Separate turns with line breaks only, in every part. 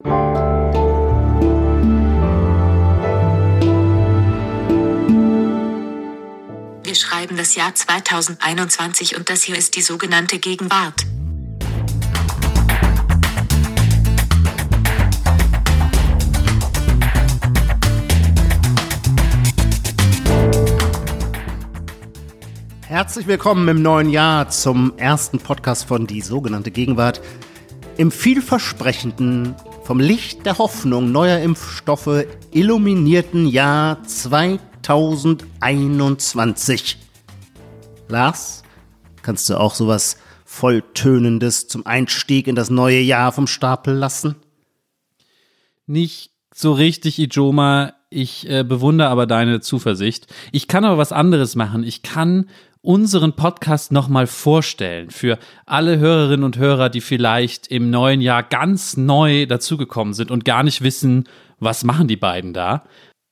Wir schreiben das Jahr 2021 und das hier ist die sogenannte Gegenwart.
Herzlich willkommen im neuen Jahr zum ersten Podcast von Die sogenannte Gegenwart. Im vielversprechenden, vom Licht der Hoffnung neuer Impfstoffe illuminierten Jahr 2021. Lars, kannst du auch sowas volltönendes zum Einstieg in das neue Jahr vom Stapel lassen?
Nicht so richtig, Ijoma. Ich äh, bewundere aber deine Zuversicht. Ich kann aber was anderes machen. Ich kann unseren Podcast nochmal vorstellen für alle Hörerinnen und Hörer, die vielleicht im neuen Jahr ganz neu dazugekommen sind und gar nicht wissen, was machen die beiden da.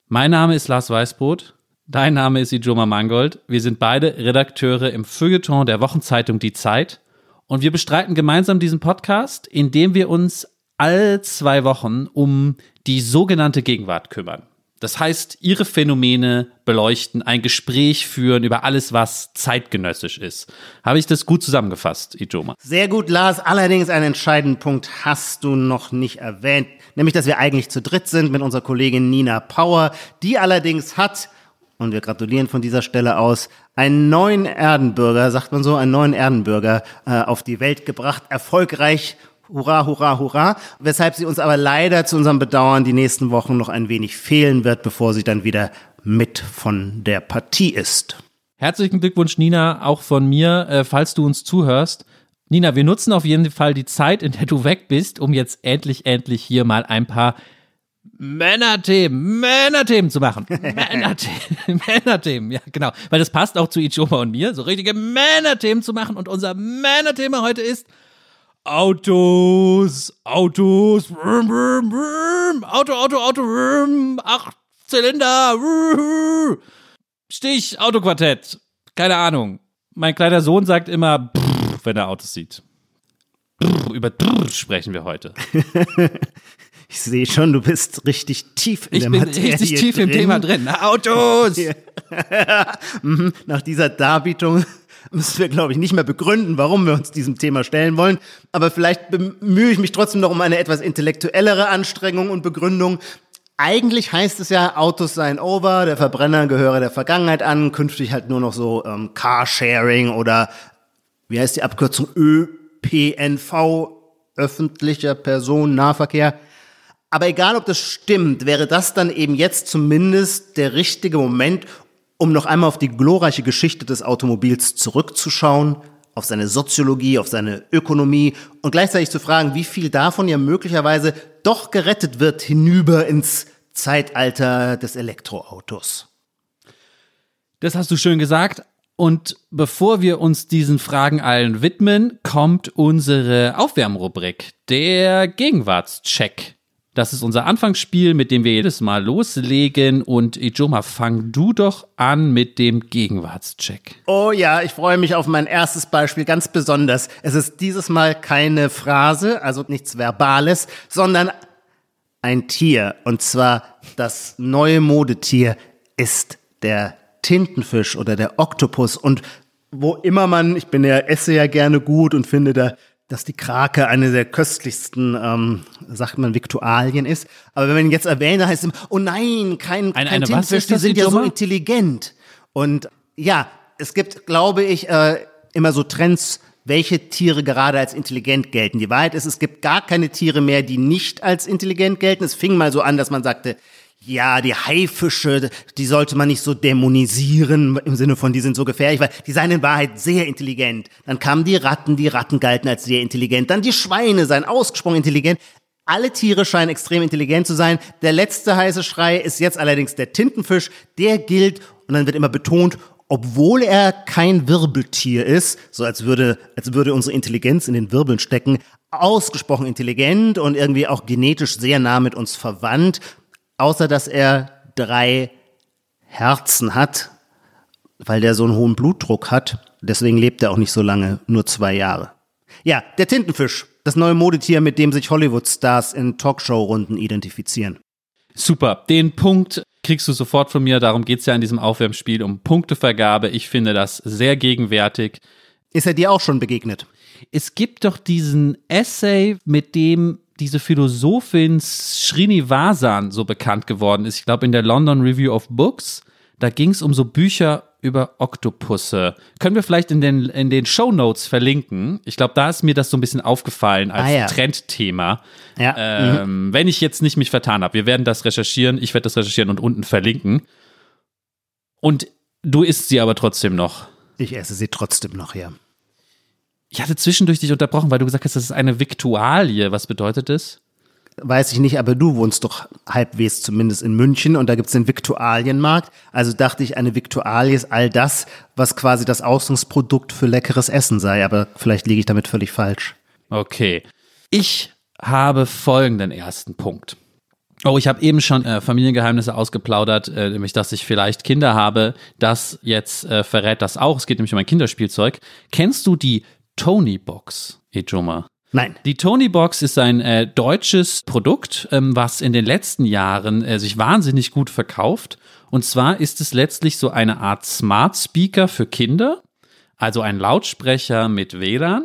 Mein Name ist Lars Weißbrot. Dein Name ist Ijoma Mangold. Wir sind beide Redakteure im Feuilleton der Wochenzeitung Die Zeit. Und wir bestreiten gemeinsam diesen Podcast, indem wir uns all zwei Wochen um die sogenannte Gegenwart kümmern. Das heißt, ihre Phänomene beleuchten, ein Gespräch führen über alles, was zeitgenössisch ist. Habe ich das gut zusammengefasst, Ijoma?
Sehr gut, Lars. Allerdings einen entscheidenden Punkt hast du noch nicht erwähnt, nämlich, dass wir eigentlich zu dritt sind mit unserer Kollegin Nina Power. Die allerdings hat, und wir gratulieren von dieser Stelle aus, einen neuen Erdenbürger, sagt man so, einen neuen Erdenbürger äh, auf die Welt gebracht, erfolgreich Hurra, hurra, hurra. Weshalb sie uns aber leider zu unserem Bedauern die nächsten Wochen noch ein wenig fehlen wird, bevor sie dann wieder mit von der Partie ist.
Herzlichen Glückwunsch, Nina, auch von mir, äh, falls du uns zuhörst. Nina, wir nutzen auf jeden Fall die Zeit, in der du weg bist, um jetzt endlich, endlich hier mal ein paar Männerthemen, Männerthemen zu machen. Männerthemen, Männerthemen, ja, genau. Weil das passt auch zu Ichoma und mir, so richtige Männerthemen zu machen. Und unser Männerthema heute ist Autos, Autos, brum, brum, brum, Auto, Auto, Auto, brum, acht Zylinder, brum. Stich, Autoquartett. Keine Ahnung. Mein kleiner Sohn sagt immer, wenn er Autos sieht. Über sprechen wir heute.
Ich sehe schon, du bist richtig tief in
ich
der
bin
Materie
richtig tief
drin.
im Thema drin. Autos!
Mhm. Nach dieser Darbietung müssen wir, glaube ich, nicht mehr begründen, warum wir uns diesem Thema stellen wollen. Aber vielleicht bemühe ich mich trotzdem noch um eine etwas intellektuellere Anstrengung und Begründung. Eigentlich heißt es ja, Autos seien over, der Verbrenner gehöre der Vergangenheit an, künftig halt nur noch so ähm, Carsharing oder wie heißt die Abkürzung ÖPNV, öffentlicher Personennahverkehr. Aber egal, ob das stimmt, wäre das dann eben jetzt zumindest der richtige Moment, um noch einmal auf die glorreiche Geschichte des Automobils zurückzuschauen, auf seine Soziologie, auf seine Ökonomie und gleichzeitig zu fragen, wie viel davon ja möglicherweise doch gerettet wird hinüber ins Zeitalter des Elektroautos.
Das hast du schön gesagt. Und bevor wir uns diesen Fragen allen widmen, kommt unsere Aufwärmrubrik, der Gegenwartscheck. Das ist unser Anfangsspiel, mit dem wir jedes Mal loslegen. Und Ijoma, fang du doch an mit dem Gegenwartscheck.
Oh ja, ich freue mich auf mein erstes Beispiel ganz besonders. Es ist dieses Mal keine Phrase, also nichts Verbales, sondern ein Tier. Und zwar das neue Modetier ist der Tintenfisch oder der Oktopus. Und wo immer man, ich bin ja, esse ja gerne gut und finde da dass die Krake eine der köstlichsten, ähm, sagt man, Viktualien ist. Aber wenn man ihn jetzt erwähnt, heißt es, oh nein, kein,
Eine-
kein
eine
Tintenfisch, die sind ja so intelligent. Und ja, es gibt, glaube ich, äh, immer so Trends, welche Tiere gerade als intelligent gelten. Die Wahrheit ist, es gibt gar keine Tiere mehr, die nicht als intelligent gelten. Es fing mal so an, dass man sagte, ja, die Haifische, die sollte man nicht so dämonisieren im Sinne von, die sind so gefährlich, weil die seien in Wahrheit sehr intelligent. Dann kamen die Ratten, die Ratten galten als sehr intelligent. Dann die Schweine seien ausgesprochen intelligent. Alle Tiere scheinen extrem intelligent zu sein. Der letzte heiße Schrei ist jetzt allerdings der Tintenfisch. Der gilt, und dann wird immer betont, obwohl er kein Wirbeltier ist, so als würde, als würde unsere Intelligenz in den Wirbeln stecken, ausgesprochen intelligent und irgendwie auch genetisch sehr nah mit uns verwandt, außer dass er drei Herzen hat, weil der so einen hohen Blutdruck hat. Deswegen lebt er auch nicht so lange, nur zwei Jahre. Ja, der Tintenfisch. Das neue Modetier, mit dem sich Hollywood-Stars in Talkshow-Runden identifizieren.
Super. Den Punkt kriegst du sofort von mir. Darum geht's ja in diesem Aufwärmspiel um Punktevergabe. Ich finde das sehr gegenwärtig.
Ist er dir auch schon begegnet?
Es gibt doch diesen Essay, mit dem diese Philosophin Srinivasan so bekannt geworden ist. Ich glaube, in der London Review of Books. Da ging es um so Bücher über Oktopusse. Können wir vielleicht in den, in den Show Notes verlinken? Ich glaube, da ist mir das so ein bisschen aufgefallen als
Ah, ja.
Trendthema.
Ja.
Ähm, Wenn ich jetzt nicht mich vertan habe. Wir werden das recherchieren. Ich werde das recherchieren und unten verlinken. Und du isst sie aber trotzdem noch.
Ich esse sie trotzdem noch, ja.
Ich hatte zwischendurch dich unterbrochen, weil du gesagt hast, das ist eine Viktualie. Was bedeutet das?
Weiß ich nicht, aber du wohnst doch halbwegs zumindest in München und da gibt's den Viktualienmarkt. Also dachte ich, eine Viktualie ist all das, was quasi das Ausgangsprodukt für leckeres Essen sei. Aber vielleicht liege ich damit völlig falsch.
Okay. Ich habe folgenden ersten Punkt. Oh, ich habe eben schon äh, Familiengeheimnisse ausgeplaudert, äh, nämlich dass ich vielleicht Kinder habe. Das jetzt äh, verrät das auch. Es geht nämlich um ein Kinderspielzeug. Kennst du die Tony Box, Ejoma?
Nein.
Die Tony Box ist ein äh, deutsches Produkt, ähm, was in den letzten Jahren äh, sich wahnsinnig gut verkauft. Und zwar ist es letztlich so eine Art Smart Speaker für Kinder, also ein Lautsprecher mit WLAN.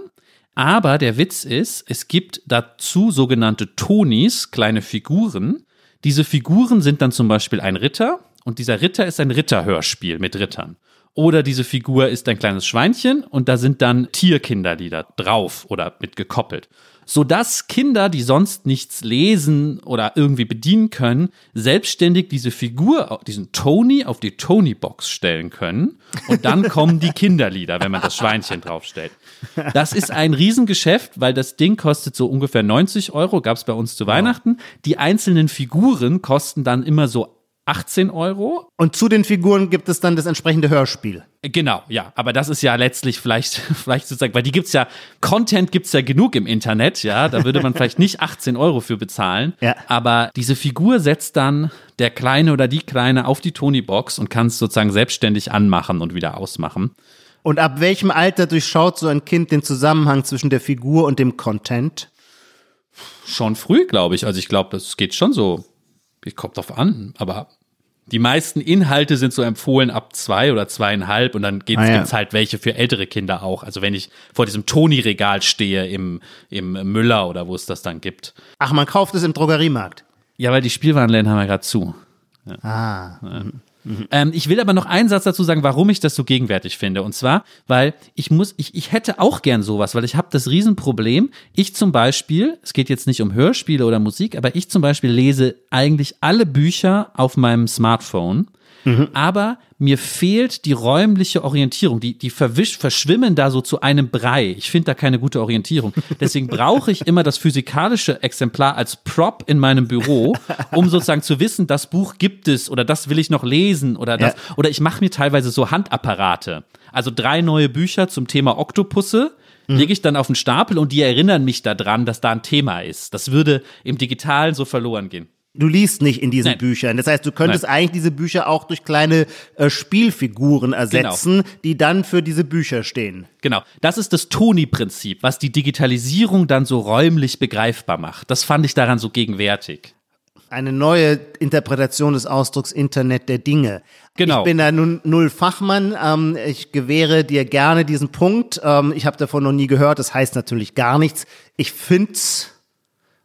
Aber der Witz ist, es gibt dazu sogenannte Tonis, kleine Figuren. Diese Figuren sind dann zum Beispiel ein Ritter und dieser Ritter ist ein Ritterhörspiel mit Rittern. Oder diese Figur ist ein kleines Schweinchen und da sind dann Tierkinderlieder drauf oder mit gekoppelt. Sodass Kinder, die sonst nichts lesen oder irgendwie bedienen können, selbstständig diese Figur, diesen Tony auf die Tony-Box stellen können. Und dann kommen die Kinderlieder, wenn man das Schweinchen draufstellt. Das ist ein Riesengeschäft, weil das Ding kostet so ungefähr 90 Euro, gab es bei uns zu Weihnachten. Die einzelnen Figuren kosten dann immer so 18 Euro.
Und zu den Figuren gibt es dann das entsprechende Hörspiel.
Genau, ja, aber das ist ja letztlich vielleicht, vielleicht sozusagen, weil die gibt's ja, Content gibt's ja genug im Internet, ja, da würde man vielleicht nicht 18 Euro für bezahlen,
Ja.
aber diese Figur setzt dann der Kleine oder die Kleine auf die Tony-Box und kann es sozusagen selbstständig anmachen und wieder ausmachen.
Und ab welchem Alter durchschaut so ein Kind den Zusammenhang zwischen der Figur und dem Content?
Schon früh, glaube ich, also ich glaube, das geht schon so, kommt drauf an, aber die meisten Inhalte sind so empfohlen ab zwei oder zweieinhalb und dann geht's,
Ah, ja.
gibt's halt welche für ältere Kinder auch. Also wenn ich vor diesem Toni-Regal stehe im, im Müller oder wo es das dann gibt.
Ach, man kauft es im Drogeriemarkt.
Ja, weil die Spielwarenläden haben ja gerade zu.
Ah.
Ähm, ich will aber noch einen Satz dazu sagen, warum ich das so gegenwärtig finde. Und zwar, weil ich muss, ich, ich hätte auch gern sowas, weil ich habe das Riesenproblem. Ich zum Beispiel, es geht jetzt nicht um Hörspiele oder Musik, aber ich zum Beispiel lese eigentlich alle Bücher auf meinem Smartphone. Aber mir fehlt die räumliche Orientierung. Die, die verwisch, verschwimmen da so zu einem Brei. Ich finde da keine gute Orientierung. Deswegen brauche ich immer das physikalische Exemplar als Prop in meinem Büro, um sozusagen zu wissen, das Buch gibt es oder das will ich noch lesen oder das.
Ja.
Oder ich mache mir teilweise so Handapparate. Also drei neue Bücher zum Thema Oktopusse lege ich dann auf den Stapel und die erinnern mich daran, dass da ein Thema ist. Das würde im Digitalen so verloren gehen.
Du liest nicht in diesen
Nein.
Büchern. Das heißt, du könntest
Nein.
eigentlich diese Bücher auch durch kleine äh, Spielfiguren ersetzen, die dann für diese Bücher stehen.
Genau, das ist das Toni-Prinzip, was die Digitalisierung dann so räumlich begreifbar macht. Das fand ich daran so gegenwärtig.
Eine neue Interpretation des Ausdrucks Internet der Dinge.
Genau.
Ich bin da nun null Fachmann. Ähm, ich gewähre dir gerne diesen Punkt. Ähm, ich habe davon noch nie gehört. Das heißt natürlich gar nichts. Ich find's,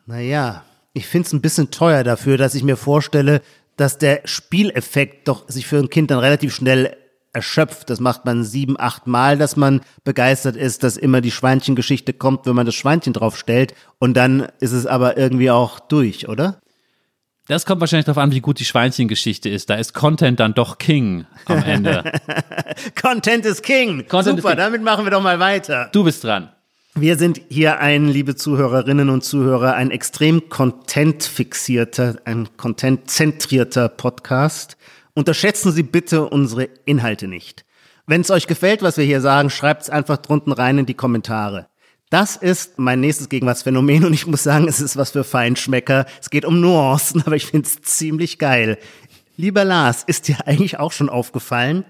naja, ich find's ein bisschen teuer dafür, dass ich mir vorstelle, dass der Spieleffekt doch sich für ein Kind dann relativ schnell erschöpft. Das macht man sieben, acht Mal, dass man begeistert ist, dass immer die Schweinchengeschichte kommt, wenn man das Schweinchen draufstellt. Und dann ist es aber irgendwie auch durch, oder?
Das kommt wahrscheinlich darauf an, wie gut die Schweinchengeschichte ist. Da ist Content dann doch King am Ende.
Content is King.
Content is
Super,
King.
damit machen wir doch mal weiter.
Du bist dran.
Wir sind hier ein, liebe Zuhörerinnen und Zuhörer, ein extrem content-fixierter, ein content-zentrierter Podcast. Unterschätzen Sie bitte unsere Inhalte nicht. Wenn es euch gefällt, was wir hier sagen, schreibt es einfach drunten rein in die Kommentare. Das ist mein nächstes Gegenwartsphänomen und ich muss sagen, es ist was für Feinschmecker. Es geht um Nuancen, aber ich finde es ziemlich geil. Lieber Lars, ist dir eigentlich auch schon aufgefallen,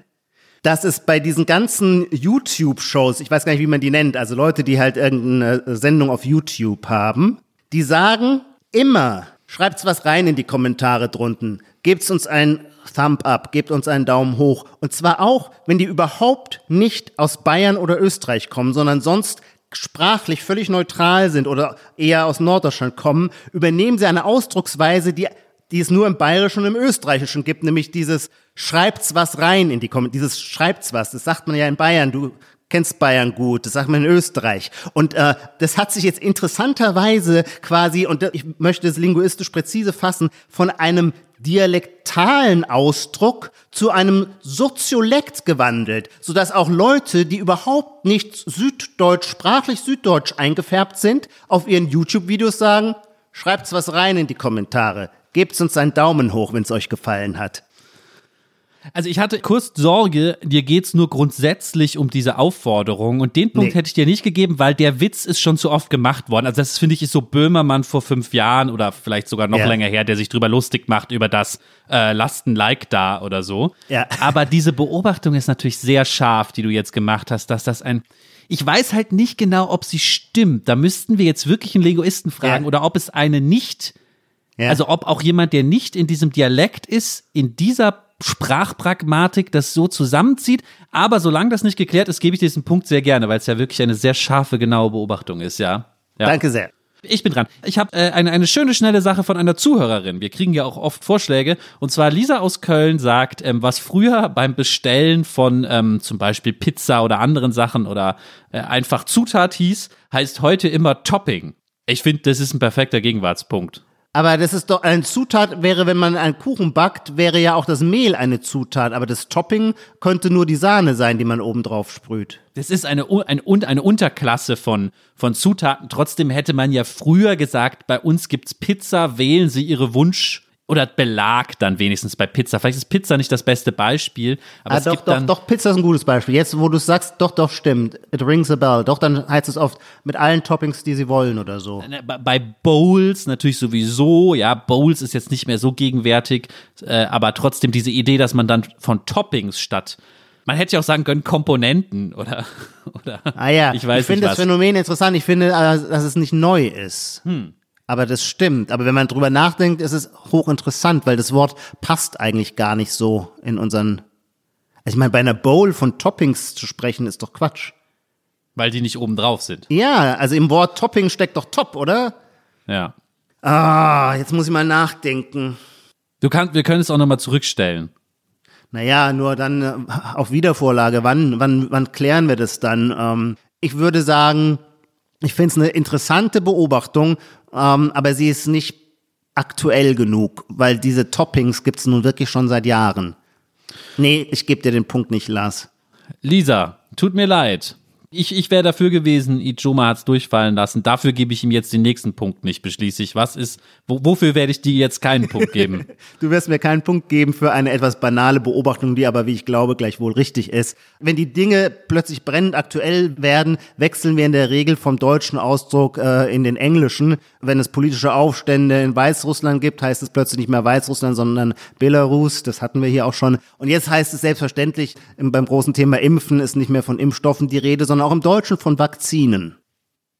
dass es bei diesen ganzen YouTube-Shows, ich weiß gar nicht, wie man die nennt, also Leute, die halt irgendeine Sendung auf YouTube haben, die sagen immer, schreibt's was rein in die Kommentare drunten, gebt's uns ein Thumb up, gebt uns einen Daumen hoch. Und zwar auch, wenn die überhaupt nicht aus Bayern oder Österreich kommen, sondern sonst sprachlich völlig neutral sind oder eher aus Norddeutschland kommen, übernehmen sie eine Ausdrucksweise, die, die es nur im Bayerischen und im Österreichischen gibt, nämlich dieses schreibt's was rein in die Kommentare, dieses schreibt's was, das sagt man ja in Bayern, du kennst Bayern gut, das sagt man in Österreich. Und äh, das hat sich jetzt interessanterweise quasi, und ich möchte es linguistisch präzise fassen, von einem dialektalen Ausdruck zu einem Soziolekt gewandelt, sodass auch Leute, die überhaupt nicht süddeutsch, sprachlich süddeutsch eingefärbt sind, auf ihren YouTube-Videos sagen, schreibt's was rein in die Kommentare, gebt uns einen Daumen hoch, wenn es euch gefallen hat.
Also ich hatte kurz Sorge, dir geht's nur grundsätzlich um diese Aufforderung und den Punkt
Nee.
hätte ich dir nicht gegeben, weil der Witz ist schon zu oft gemacht worden. Also das finde ich ist so Böhmermann vor fünf Jahren oder vielleicht sogar noch
Ja.
länger her, der sich drüber lustig macht über das äh, lasst ein Like da oder so.
Ja.
Aber diese Beobachtung ist natürlich sehr scharf, die du jetzt gemacht hast, dass das ein ich weiß halt nicht genau, ob sie stimmt. Da müssten wir jetzt wirklich einen Linguisten fragen
Ja.
oder ob es eine nicht
Ja.
also ob auch jemand, der nicht in diesem Dialekt ist, in dieser Sprachpragmatik das so zusammenzieht. Aber solange das nicht geklärt ist, gebe ich diesen Punkt sehr gerne, weil es ja wirklich eine sehr scharfe, genaue Beobachtung ist, ja. ja.
Danke sehr.
Ich bin dran. Ich habe äh, eine, eine schöne, schnelle Sache von einer Zuhörerin. Wir kriegen ja auch oft Vorschläge. Und zwar Lisa aus Köln sagt, ähm, was früher beim Bestellen von ähm, zum Beispiel Pizza oder anderen Sachen oder äh, einfach Zutat hieß, heißt heute immer Topping. Ich finde, das ist ein perfekter Gegenwartspunkt.
Aber das ist doch, eine Zutat wäre, wenn man einen Kuchen backt, wäre ja auch das Mehl eine Zutat, aber das Topping könnte nur die Sahne sein, die man oben drauf sprüht.
Das ist eine, U- ein, Un- eine Unterklasse von, von Zutaten. Trotzdem hätte man ja früher gesagt, bei uns gibt's Pizza, wählen Sie Ihre Wunsch- oder Belag dann wenigstens bei Pizza. Vielleicht ist Pizza nicht das beste Beispiel, aber
Ah,
es
doch,
gibt
doch,
dann
doch, Pizza ist ein gutes Beispiel. Jetzt, wo du es sagst, doch, doch, stimmt. It rings a bell. Doch, dann heißt es oft mit allen Toppings, die sie wollen oder so.
Bei- Bowls natürlich sowieso, ja, Bowls ist jetzt nicht mehr so gegenwärtig, äh, aber trotzdem diese Idee, dass man dann von Toppings statt man hätte ja auch sagen können Komponenten oder oder
Ah ja,
ich weiß
finde
nicht
das. Phänomen interessant. Ich finde, äh, dass es nicht neu ist.
Hm.
Aber das stimmt. Aber wenn man drüber nachdenkt, ist es hochinteressant, weil das Wort passt eigentlich gar nicht so in unseren. Also ich meine, bei einer Bowl von Toppings zu sprechen, ist doch Quatsch.
weil die nicht oben drauf sind.
Ja, also im Wort Topping steckt doch Top, oder?
Ja.
Ah, jetzt muss ich mal nachdenken.
Du kannst, wir können es auch nochmal zurückstellen.
Naja, nur dann äh, auf Wiedervorlage. Wann, wann, wann klären wir das dann? Ähm, ich würde sagen, ich finde es eine interessante Beobachtung, ähm, aber sie ist nicht aktuell genug, weil diese Toppings gibt es nun wirklich schon seit Jahren. Nee, ich gebe dir den Punkt nicht, Lars.
Lisa, tut mir leid. Ich, ich wäre dafür gewesen, Ijoma hat's durchfallen lassen. Dafür gebe ich ihm jetzt den nächsten Punkt nicht, beschließe ich. Was ist, wo, wofür werde ich dir jetzt keinen Punkt geben?
Du wirst mir keinen Punkt geben für eine etwas banale Beobachtung, die aber, wie ich glaube, gleichwohl richtig ist. Wenn die Dinge plötzlich brennend aktuell werden, wechseln wir in der Regel vom deutschen Ausdruck äh, in den englischen. Wenn es politische Aufstände in Weißrussland gibt, heißt es plötzlich nicht mehr Weißrussland, sondern Belarus. Das hatten wir hier auch schon. Und jetzt heißt es selbstverständlich im, beim großen Thema Impfen ist nicht mehr von Impfstoffen die Rede, sondern auch im Deutschen von Vakzinen.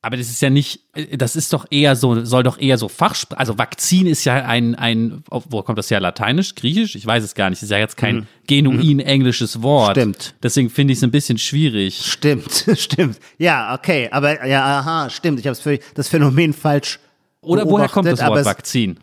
Aber das ist ja nicht, das ist doch eher so, soll doch eher so Fachsprache, also Vakzin ist ja ein, ein, wo kommt das her? Lateinisch, Griechisch? Ich weiß es gar nicht. Das ist ja jetzt kein genuin englisches Wort.
Mhm. Stimmt.
Deswegen finde ich es ein bisschen schwierig.
Stimmt, stimmt. Ja, okay, aber ja, aha, stimmt. Ich habe das Phänomen falsch
Oder woher kommt das Wort Vakzin?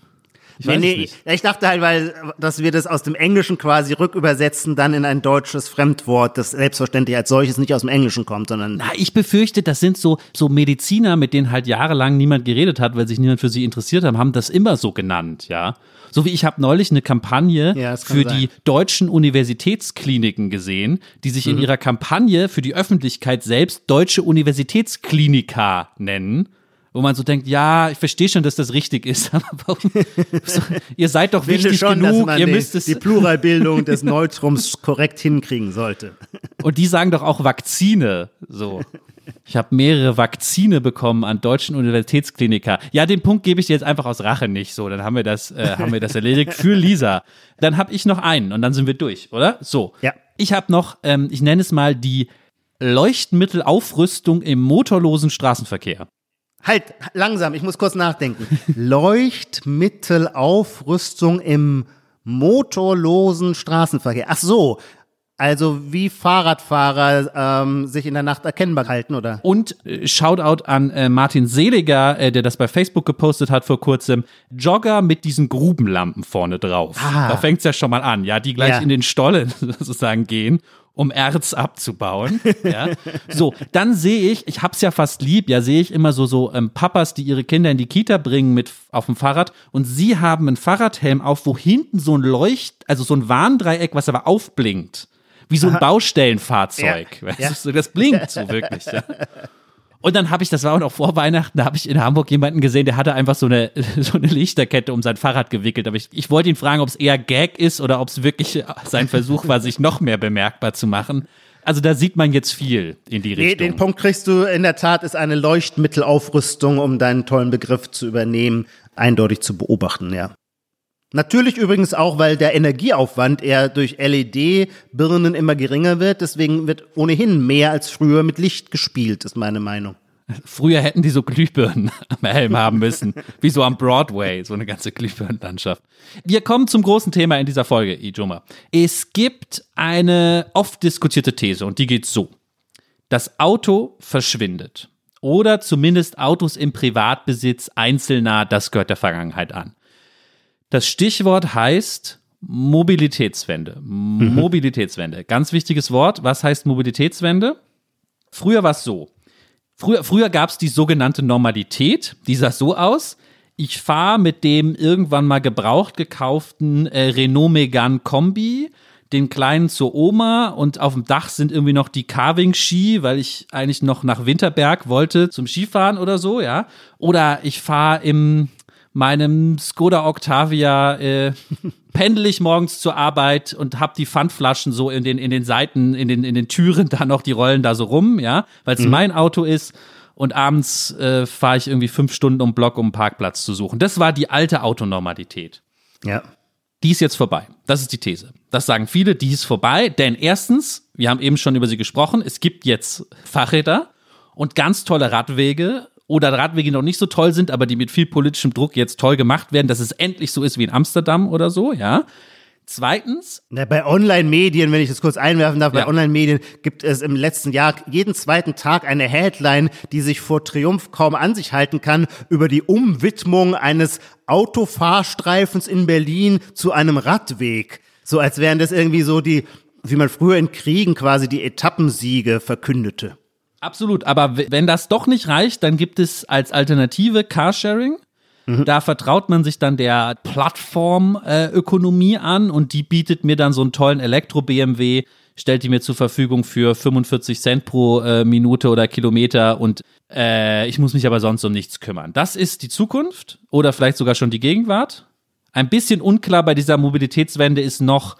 Ich
Nee, nee,
nicht.
ich dachte halt, weil, dass wir das aus dem Englischen quasi rückübersetzen, dann in ein deutsches Fremdwort, das selbstverständlich als solches nicht aus dem Englischen kommt, sondern
Na, ich befürchte, das sind so, so Mediziner, mit denen halt jahrelang niemand geredet hat, weil sich niemand für sie interessiert haben, haben das immer so genannt, ja. So wie ich habe neulich eine Kampagne
Ja,
für
sein.
die deutschen Universitätskliniken gesehen, die sich
Mhm.
in ihrer Kampagne für die Öffentlichkeit selbst deutsche Universitätsklinika nennen. Wo man so denkt, ja, ich verstehe schon, dass das richtig ist, aber warum? So, ihr seid doch wichtig
schon, dass
genug, ihr
die,
müsst es.
die Pluralbildung des Neutrums korrekt hinkriegen sollte.
Und die sagen doch auch Vakzine, so. Ich habe mehrere Vakzine bekommen an deutschen Universitätskliniker. Ja, den Punkt gebe ich dir jetzt einfach aus Rache nicht. So, dann haben wir das, äh, haben wir das erledigt für Lisa. Dann habe ich noch einen und dann sind wir durch, oder? So.
Ja.
Ich habe noch, ähm, ich nenne es mal die Leuchtmittelaufrüstung im motorlosen Straßenverkehr.
Halt, langsam, ich muss kurz nachdenken. Leuchtmittelaufrüstung im motorlosen Straßenverkehr. Ach so, also wie Fahrradfahrer ähm, sich in der Nacht erkennbar halten, oder?
Und äh, Shoutout an äh, Martin Seliger, äh, der das bei Facebook gepostet hat vor kurzem. Jogger mit diesen Grubenlampen vorne drauf.
Ah.
Da fängt's ja schon mal an, ja, die gleich
Ja.
in den Stollen sozusagen gehen, um Erz abzubauen. ja. So, dann sehe ich, ich hab's ja fast lieb, ja, sehe ich immer so so ähm, Papas, die ihre Kinder in die Kita bringen mit auf dem Fahrrad und sie haben einen Fahrradhelm auf, wo hinten so ein Leucht, also so ein Warndreieck, was aber aufblinkt. Wie so ein Baustellenfahrzeug.
Ja,
du, so, das blinkt so wirklich. Ja. Und dann habe ich, das war auch noch vor Weihnachten, da habe ich in Hamburg jemanden gesehen, der hatte einfach so eine, so eine Lichterkette um sein Fahrrad gewickelt. Aber ich, ich wollte ihn fragen, ob es eher Gag ist oder ob es wirklich sein Versuch war, sich noch mehr bemerkbar zu machen. Also da sieht man jetzt viel in die
Nee,
Richtung.
den Punkt kriegst du in der Tat, ist eine Leuchtmittelaufrüstung, um deinen tollen Begriff zu übernehmen, eindeutig zu beobachten, ja. Natürlich übrigens auch, weil der Energieaufwand eher durch LED-Birnen immer geringer wird. Deswegen wird ohnehin mehr als früher mit Licht gespielt, ist meine Meinung.
Früher hätten die so Glühbirnen am Helm haben müssen, wie so am Broadway, so eine ganze Glühbirnenlandschaft. Wir kommen zum großen Thema in dieser Folge, Ijoma. Es gibt eine oft diskutierte These und die geht so. Das Auto verschwindet. Oder zumindest Autos im Privatbesitz einzelner, das gehört der Vergangenheit an. Das Stichwort heißt Mobilitätswende. Mobilitätswende. Ganz wichtiges Wort. Was heißt Mobilitätswende? Früher war es so. Früher, früher gab es die sogenannte Normalität. Die sah so aus. Ich fahre mit dem irgendwann mal gebraucht gekauften äh, Renault Megane Kombi, den kleinen zur Oma und auf dem Dach sind irgendwie noch die Carving-Ski, weil ich eigentlich noch nach Winterberg wollte zum Skifahren oder so, ja. Oder ich fahre im meinem Skoda Octavia äh, pendel ich morgens zur Arbeit und hab die Pfandflaschen so in den in den Seiten in den in den Türen da noch die rollen da so rum, ja, weil es mein Auto ist und abends äh, fahre ich irgendwie fünf Stunden um den Block, um einen Parkplatz zu suchen. Das war die alte Autonormalität.
Ja.
Die ist jetzt vorbei. Das ist die These. Das sagen viele, die ist vorbei, denn erstens, wir haben eben schon über sie gesprochen, es gibt jetzt Fahrräder und ganz tolle Radwege oder Radwege, die noch nicht so toll sind, aber die mit viel politischem Druck jetzt toll gemacht werden, dass es endlich so ist wie in Amsterdam oder so, ja. Zweitens,
Na, bei Online-Medien, wenn ich das kurz einwerfen darf,
Ja.
bei Online-Medien gibt es im letzten Jahr jeden zweiten Tag eine Headline, die sich vor Triumph kaum an sich halten kann, über die Umwidmung eines Autofahrstreifens in Berlin zu einem Radweg. So als wären das irgendwie so die, wie man früher in Kriegen quasi die Etappensiege verkündete.
Absolut, aber wenn das doch nicht reicht, dann gibt es als Alternative Carsharing. Da vertraut man sich dann der Plattformökonomie an und die bietet mir dann so einen tollen Elektro-BMW, stellt die mir zur Verfügung für 45 Cent pro äh, Minute oder Kilometer und äh, ich muss mich aber sonst um nichts kümmern. Das ist die Zukunft oder vielleicht sogar schon die Gegenwart. Ein bisschen unklar bei dieser Mobilitätswende ist noch,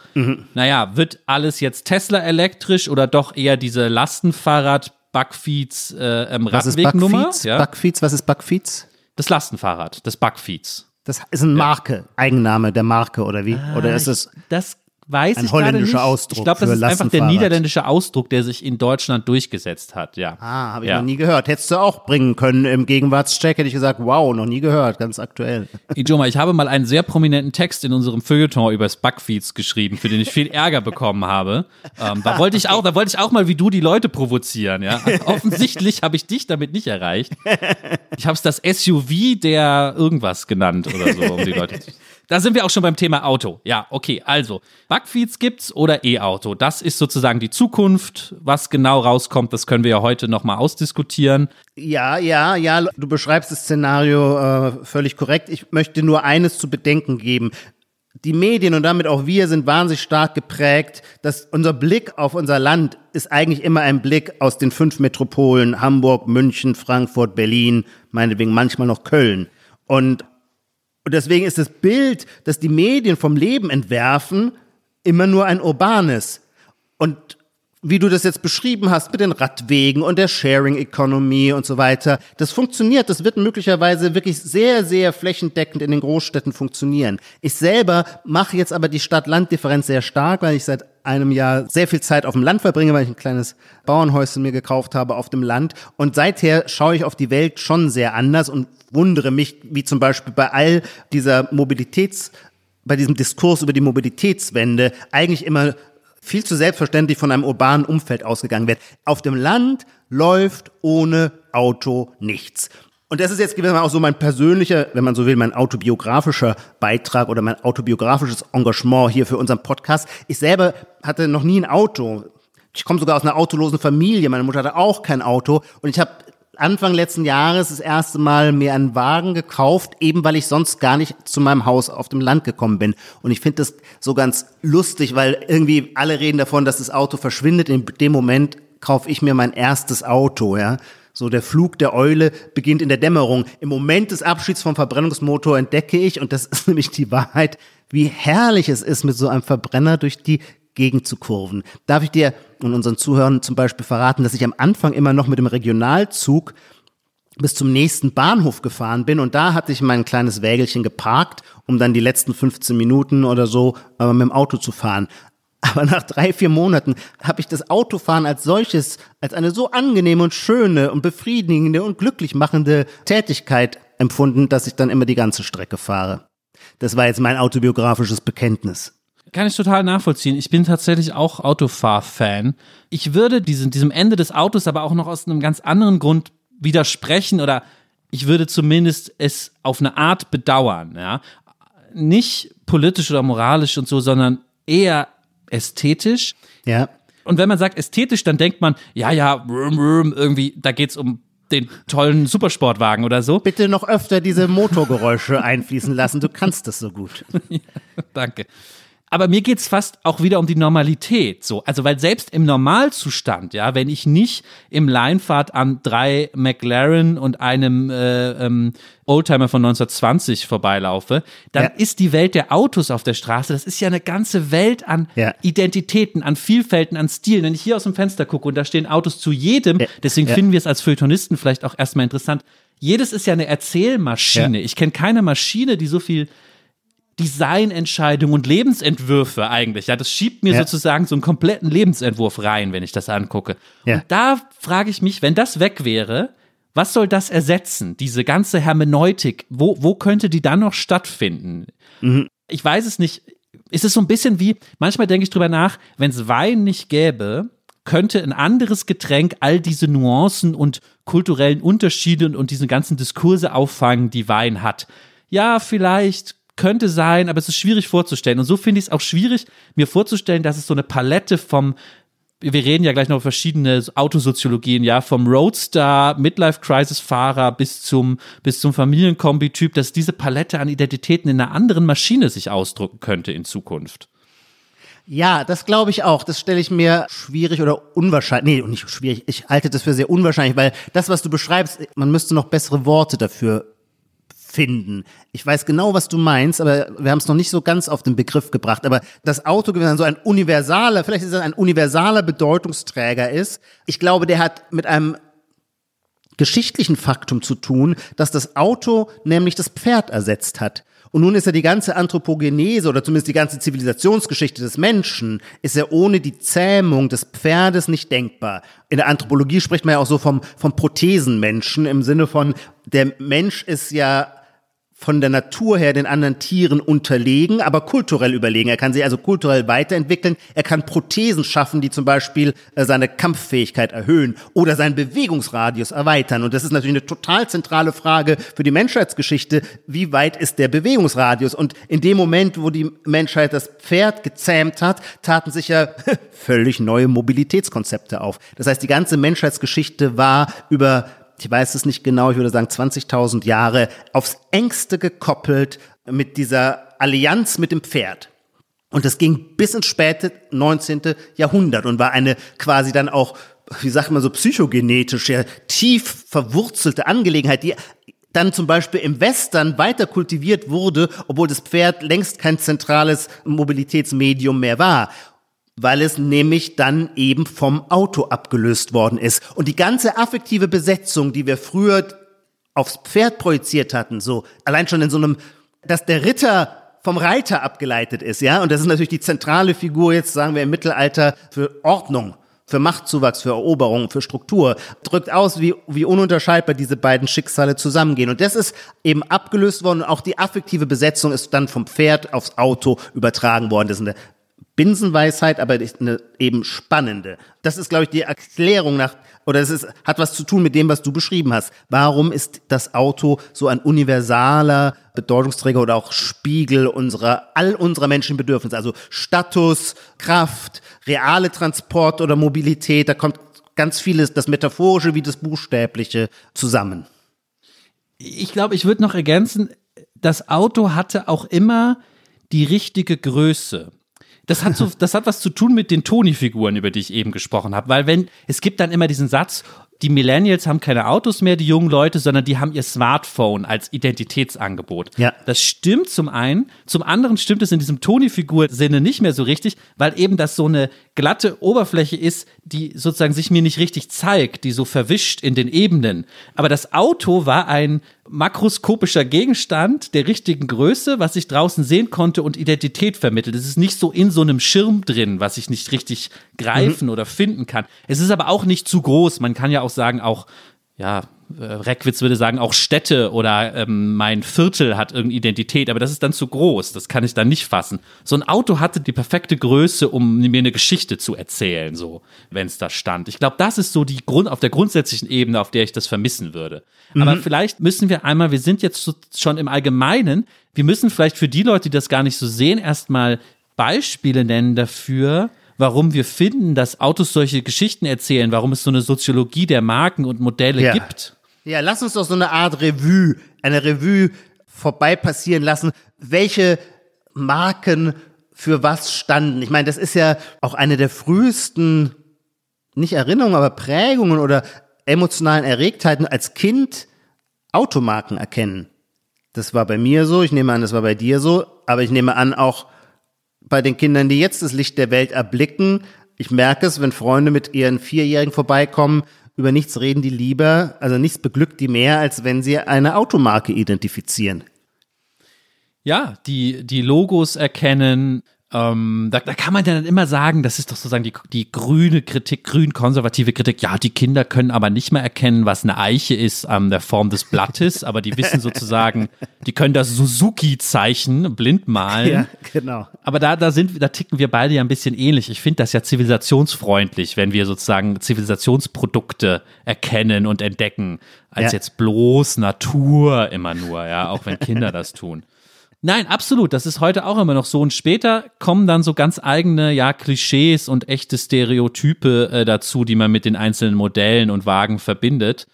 naja, wird alles jetzt Tesla elektrisch oder doch eher diese Lastenfahrrad Backfeeds äh, ähm,
Was ist
Radwegnummer?
Bugfeeds?
Ja?
Bugfeeds? Was ist Bugfeeds?
das Lastenfahrrad, das Backfeeds.
Das ist eine Marke, Eigenname der Marke oder wie? Oder ist es
Das weiß
Ein
ich
holländischer
nicht.
Ausdruck
Ich glaube, das ist einfach der niederländische Ausdruck, der sich in Deutschland durchgesetzt hat, ja.
Ah, habe ich
ja.
noch nie gehört. Hättest du auch bringen können im Gegenwartscheck, hätte ich gesagt, wow, noch nie gehört, ganz aktuell.
Ijoma, ich habe mal einen sehr prominenten Text in unserem Feuilleton über Bugfeeds geschrieben, für den ich viel Ärger bekommen habe. Ähm, da wollte ich auch, da wollte ich auch mal wie du die Leute provozieren, ja. Offensichtlich habe ich dich damit nicht erreicht. Ich habe es das SUV der irgendwas genannt oder so, um die Leute zu. Da sind wir auch schon beim Thema Auto. Ja, okay, also Bugfeeds gibt's oder E-Auto. Das ist sozusagen die Zukunft. Was genau rauskommt, das können wir ja heute nochmal ausdiskutieren.
Ja, ja, ja, du beschreibst das Szenario äh, völlig korrekt. Ich möchte nur eines zu bedenken geben. Die Medien und damit auch wir sind wahnsinnig stark geprägt, dass unser Blick auf unser Land ist eigentlich immer ein Blick aus den fünf Metropolen Hamburg, München, Frankfurt, Berlin, meinetwegen manchmal noch Köln. Und Und deswegen ist das Bild, das die Medien vom Leben entwerfen, immer nur ein urbanes. Und wie du das jetzt beschrieben hast mit den Radwegen und der Sharing Economy und so weiter, das funktioniert. Das wird möglicherweise wirklich sehr, sehr flächendeckend in den Großstädten funktionieren. Ich selber mache jetzt aber die Stadt-Land-Differenz sehr stark, weil ich seit einem Jahr sehr viel Zeit auf dem Land verbringe, weil ich ein kleines Bauernhäuschen mir gekauft habe auf dem Land. Und seither schaue ich auf die Welt schon sehr anders und wundere mich, wie zum Beispiel bei all dieser Mobilitäts bei diesem Diskurs über die Mobilitätswende eigentlich immer viel zu selbstverständlich von einem urbanen Umfeld ausgegangen wird. Auf dem Land läuft ohne Auto nichts. Und das ist jetzt auch so mein persönlicher, wenn man so will, mein autobiografischer Beitrag oder mein autobiografisches Engagement hier für unseren Podcast. Ich selber hatte noch nie ein Auto. Ich komme sogar aus einer autolosen Familie. Meine Mutter hatte auch kein Auto. Und ich habe Anfang letzten Jahres das erste Mal mir einen Wagen gekauft, eben weil ich sonst gar nicht zu meinem Haus auf dem Land gekommen bin. Und ich finde das so ganz lustig, weil irgendwie alle reden davon, dass das Auto verschwindet. In dem Moment kaufe ich mir mein erstes Auto, ja. So der Flug der Eule beginnt in der Dämmerung. Im Moment des Abschieds vom Verbrennungsmotor entdecke ich, und das ist nämlich die Wahrheit, wie herrlich es ist, mit so einem Verbrenner durch die Gegend zu kurven. Darf ich dir und unseren Zuhörern zum Beispiel verraten, dass ich am Anfang immer noch mit dem Regionalzug bis zum nächsten Bahnhof gefahren bin und da hatte ich mein kleines Wägelchen geparkt, um dann die letzten 15 Minuten oder so äh, mit dem Auto zu fahren. Aber nach drei, vier Monaten habe ich das Autofahren als solches, als eine so angenehme und schöne und befriedigende und glücklich machende Tätigkeit empfunden, dass ich dann immer die ganze Strecke fahre. Das war jetzt mein autobiografisches Bekenntnis.
Kann ich total nachvollziehen. Ich bin tatsächlich auch Autofahr-Fan. Ich würde diesem, diesem Ende des Autos aber auch noch aus einem ganz anderen Grund widersprechen oder ich würde zumindest es auf eine Art bedauern, ja. Nicht politisch oder moralisch und so, sondern eher ästhetisch.
Ja.
Und wenn man sagt ästhetisch, dann denkt man, ja, ja, irgendwie, da geht's um den tollen Supersportwagen oder so.
Bitte noch öfter diese Motorgeräusche einfließen lassen. Du kannst das so gut.
ja, danke aber mir geht's fast auch wieder um die Normalität. So, also weil selbst im Normalzustand, ja, wenn ich nicht im Leinfahrt an drei McLaren und einem äh, ähm, Oldtimer von 1920 vorbeilaufe, dann ja. ist die Welt der Autos auf der Straße, das ist ja eine ganze Welt an ja. Identitäten, an Vielfälten, an Stilen. Wenn ich hier aus dem Fenster gucke und da stehen Autos zu jedem, ja. deswegen finden wir es als Feuilletonisten vielleicht auch erstmal interessant. Jedes ist ja eine Erzählmaschine. Ich kenne keine Maschine, die so viel Designentscheidungen und Lebensentwürfe eigentlich. Ja, das schiebt mir ja. sozusagen so einen kompletten Lebensentwurf rein, wenn ich das angucke. Ja. Und da frage ich mich, wenn das weg wäre, was soll das ersetzen? Diese ganze Hermeneutik, wo, wo könnte die dann noch stattfinden? Mhm. Ich weiß es nicht. Ist es so ein bisschen wie, manchmal denke ich drüber nach, wenn es Wein nicht gäbe, könnte ein anderes Getränk all diese Nuancen und kulturellen Unterschiede und, und diese ganzen Diskurse auffangen, die Wein hat. Ja, vielleicht könnte sein, aber es ist schwierig vorzustellen. Und so finde ich es auch schwierig, mir vorzustellen, dass es so eine Palette vom wir reden ja gleich noch über verschiedene Autosoziologien, ja, vom Roadster, Midlife-Crisis-Fahrer bis zum, bis zum Familienkombi-Typ, dass diese Palette an Identitäten in einer anderen Maschine sich ausdrücken könnte in Zukunft.
Ja, das glaube ich auch. Das stelle ich mir schwierig oder unwahrscheinlich, nee, nicht schwierig, ich halte das für sehr unwahrscheinlich, weil das, was du beschreibst, man müsste noch bessere Worte dafür finden. Ich weiß genau, was du meinst, aber wir haben es noch nicht so ganz auf den Begriff gebracht. Aber das Auto wenn so ein universaler, vielleicht ist es ein universaler Bedeutungsträger ist. Ich glaube, der hat mit einem geschichtlichen Faktum zu tun, dass das Auto nämlich das Pferd ersetzt hat. Und nun ist ja die ganze Anthropogenese oder zumindest die ganze Zivilisationsgeschichte des Menschen ist ja ohne die Zähmung des Pferdes nicht denkbar. In der Anthropologie spricht man ja auch so vom, vom Prothesenmenschen im Sinne von, der Mensch ist ja von der Natur her den anderen Tieren unterlegen, aber kulturell überlegen. Er kann sich also kulturell weiterentwickeln. Er kann Prothesen schaffen, die zum Beispiel äh, seine Kampffähigkeit erhöhen oder seinen Bewegungsradius erweitern. Und das ist natürlich eine total zentrale Frage für die Menschheitsgeschichte. Wie weit ist der Bewegungsradius? Und in dem Moment, wo die Menschheit das Pferd gezähmt hat, taten sich ja völlig neue Mobilitätskonzepte auf. Das heißt, die ganze Menschheitsgeschichte war über ich weiß es nicht genau, ich würde sagen 20.000 Jahre, aufs engste gekoppelt mit dieser Allianz mit dem Pferd. Und das ging bis ins späte 19. Jahrhundert und war eine quasi dann auch, wie sagt man so, psychogenetisch, tief verwurzelte Angelegenheit, die dann zum Beispiel im Western weiter kultiviert wurde, obwohl das Pferd längst kein zentrales Mobilitätsmedium mehr war. Weil es nämlich dann eben vom Auto abgelöst worden ist. Und die ganze affektive Besetzung, die wir früher aufs Pferd projiziert hatten, so allein schon in so einem, dass der Ritter vom Reiter abgeleitet ist, ja, und das ist natürlich die zentrale Figur jetzt, sagen wir im Mittelalter, für Ordnung, für Machtzuwachs, für Eroberung, für Struktur, drückt aus, wie, wie ununterscheidbar diese beiden Schicksale zusammengehen. Und das ist eben abgelöst worden und auch die affektive Besetzung ist dann vom Pferd aufs Auto übertragen worden. Das ist eine Binsenweisheit, aber eine eben spannende. Das ist, glaube ich, die Erklärung nach, oder es ist, hat was zu tun mit dem, was du beschrieben hast. Warum ist das Auto so ein universaler Bedeutungsträger oder auch Spiegel unserer, all unserer Menschenbedürfnisse? Also Status, Kraft, reale Transport oder Mobilität, da kommt ganz vieles, das Metaphorische wie das Buchstäbliche zusammen.
Ich glaube, ich würde noch ergänzen, das Auto hatte auch immer die richtige Größe. Das hat so, das hat was zu tun mit den Toni-Figuren, über die ich eben gesprochen habe, weil wenn es gibt dann immer diesen Satz, die Millennials haben keine Autos mehr, die jungen Leute, sondern die haben ihr Smartphone als Identitätsangebot.
Ja.
Das stimmt zum einen. Zum anderen stimmt es in diesem Toni-Figur-Sinne nicht mehr so richtig, weil eben das so eine glatte Oberfläche ist, die sozusagen sich mir nicht richtig zeigt, die so verwischt in den Ebenen. Aber das Auto war ein makroskopischer Gegenstand der richtigen Größe, was ich draußen sehen konnte und Identität vermittelt. Es ist nicht so in so einem Schirm drin, was ich nicht richtig greifen mhm. oder finden kann. Es ist aber auch nicht zu groß. Man kann ja auch sagen, auch ja, Reckwitz würde sagen, auch Städte oder ähm, mein Viertel hat irgendeine Identität, aber das ist dann zu groß, das kann ich dann nicht fassen. So ein Auto hatte die perfekte Größe, um mir eine Geschichte zu erzählen, so, wenn es da stand. Ich glaube, das ist so die Grund, auf der grundsätzlichen Ebene, auf der ich das vermissen würde. Mhm. Aber vielleicht müssen wir einmal, wir sind jetzt schon im Allgemeinen, wir müssen vielleicht für die Leute, die das gar nicht so sehen, erstmal Beispiele nennen dafür, warum wir finden, dass Autos solche Geschichten erzählen, warum es so eine Soziologie der Marken und Modelle
ja.
gibt.
Ja, lass uns doch so eine Art Revue, eine Revue vorbei passieren lassen, welche Marken für was standen. Ich meine, das ist ja auch eine der frühesten, nicht Erinnerungen, aber Prägungen oder emotionalen Erregtheiten als Kind Automarken erkennen. Das war bei mir so, ich nehme an, das war bei dir so, aber ich nehme an, auch bei den Kindern, die jetzt das Licht der Welt erblicken. Ich merke es, wenn Freunde mit ihren Vierjährigen vorbeikommen, über nichts reden die lieber, also nichts beglückt die mehr, als wenn sie eine Automarke identifizieren.
Ja, die, die Logos erkennen, ähm, da, da kann man dann immer sagen, das ist doch sozusagen die, die grüne Kritik, grün-konservative Kritik. Ja, die Kinder können aber nicht mehr erkennen, was eine Eiche ist an der Form des Blattes, aber die wissen sozusagen, die können das Suzuki-Zeichen blind malen. Ja,
genau.
Aber da, da sind, da ticken wir beide ja ein bisschen ähnlich. Ich finde das ja zivilisationsfreundlich, wenn wir sozusagen Zivilisationsprodukte erkennen und entdecken, als ja. jetzt bloß Natur immer nur, ja, auch wenn Kinder das tun. Nein, absolut. Das ist heute auch immer noch so. Und später kommen dann so ganz eigene, ja, Klischees und echte Stereotype äh, dazu, die man mit den einzelnen Modellen und Wagen verbindet.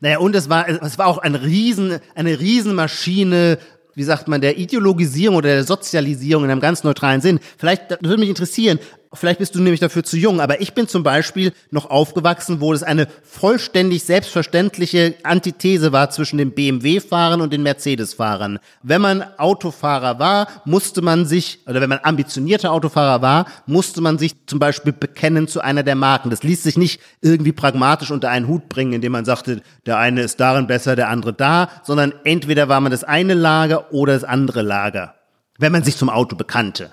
Naja, und es war, es war auch ein Riesen, eine Riesenmaschine, wie sagt man, der Ideologisierung oder der Sozialisierung in einem ganz neutralen Sinn. Vielleicht würde mich interessieren, Vielleicht bist du nämlich dafür zu jung, aber ich bin zum Beispiel noch aufgewachsen, wo es eine vollständig selbstverständliche Antithese war zwischen den BMW-Fahrern und den Mercedes-Fahrern. Wenn man Autofahrer war, musste man sich, oder wenn man ambitionierter Autofahrer war, musste man sich zum Beispiel bekennen zu einer der Marken. Das ließ sich nicht irgendwie pragmatisch unter einen Hut bringen, indem man sagte, der eine ist darin besser, der andere da, sondern entweder war man das eine Lager oder das andere Lager, wenn man sich zum Auto bekannte.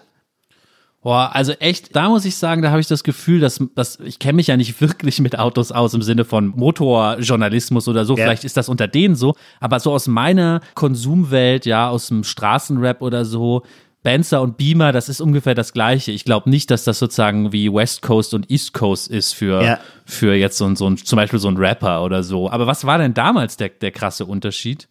Boah, also echt, da muss ich sagen, da habe ich das Gefühl, dass, dass ich kenne mich ja nicht wirklich mit Autos aus im Sinne von Motorjournalismus oder so. Ja. Vielleicht ist das unter denen so, aber so aus meiner Konsumwelt, ja, aus dem Straßenrap oder so, Benzer und Beamer, das ist ungefähr das Gleiche. Ich glaube nicht, dass das sozusagen wie West Coast und East Coast ist für, ja. für jetzt so ein, so ein, zum Beispiel so ein Rapper oder so. Aber was war denn damals der, der krasse Unterschied?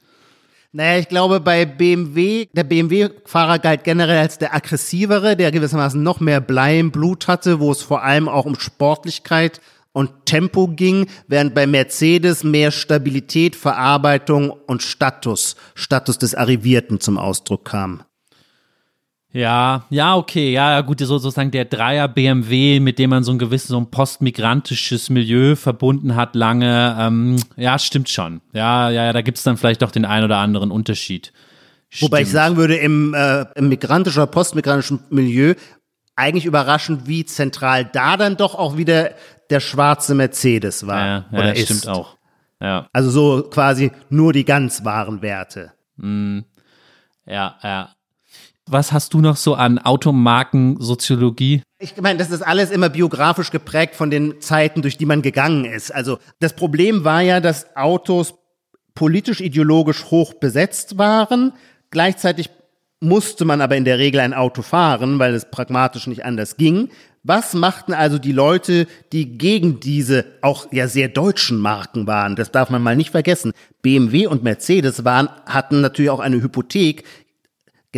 Naja, ich glaube, bei BMW, der BMW-Fahrer galt generell als der aggressivere, der gewissermaßen noch mehr Blei im Blut hatte, wo es vor allem auch um Sportlichkeit und Tempo ging, während bei Mercedes mehr Stabilität, Verarbeitung und Status, Status des Arrivierten zum Ausdruck kam.
Ja, ja, okay, ja, gut, so, sozusagen der Dreier BMW, mit dem man so ein gewisses, so ein postmigrantisches Milieu verbunden hat lange, ähm, ja, stimmt schon. Ja, ja, ja, da gibt's dann vielleicht doch den ein oder anderen Unterschied.
Stimmt. Wobei ich sagen würde, im, äh, im migrantischen oder postmigrantischen Milieu eigentlich überraschend, wie zentral da dann doch auch wieder der schwarze Mercedes war.
Ja, ja
oder
das
ist.
stimmt auch. Ja,
Also so quasi nur die ganz wahren Werte.
ja, ja. Was hast du noch so an Automarkensoziologie?
Ich meine, das ist alles immer biografisch geprägt von den Zeiten, durch die man gegangen ist. Also das Problem war ja, dass Autos politisch ideologisch hoch besetzt waren. Gleichzeitig musste man aber in der Regel ein Auto fahren, weil es pragmatisch nicht anders ging. Was machten also die Leute, die gegen diese auch ja sehr deutschen Marken waren? Das darf man mal nicht vergessen. BMW und Mercedes waren, hatten natürlich auch eine Hypothek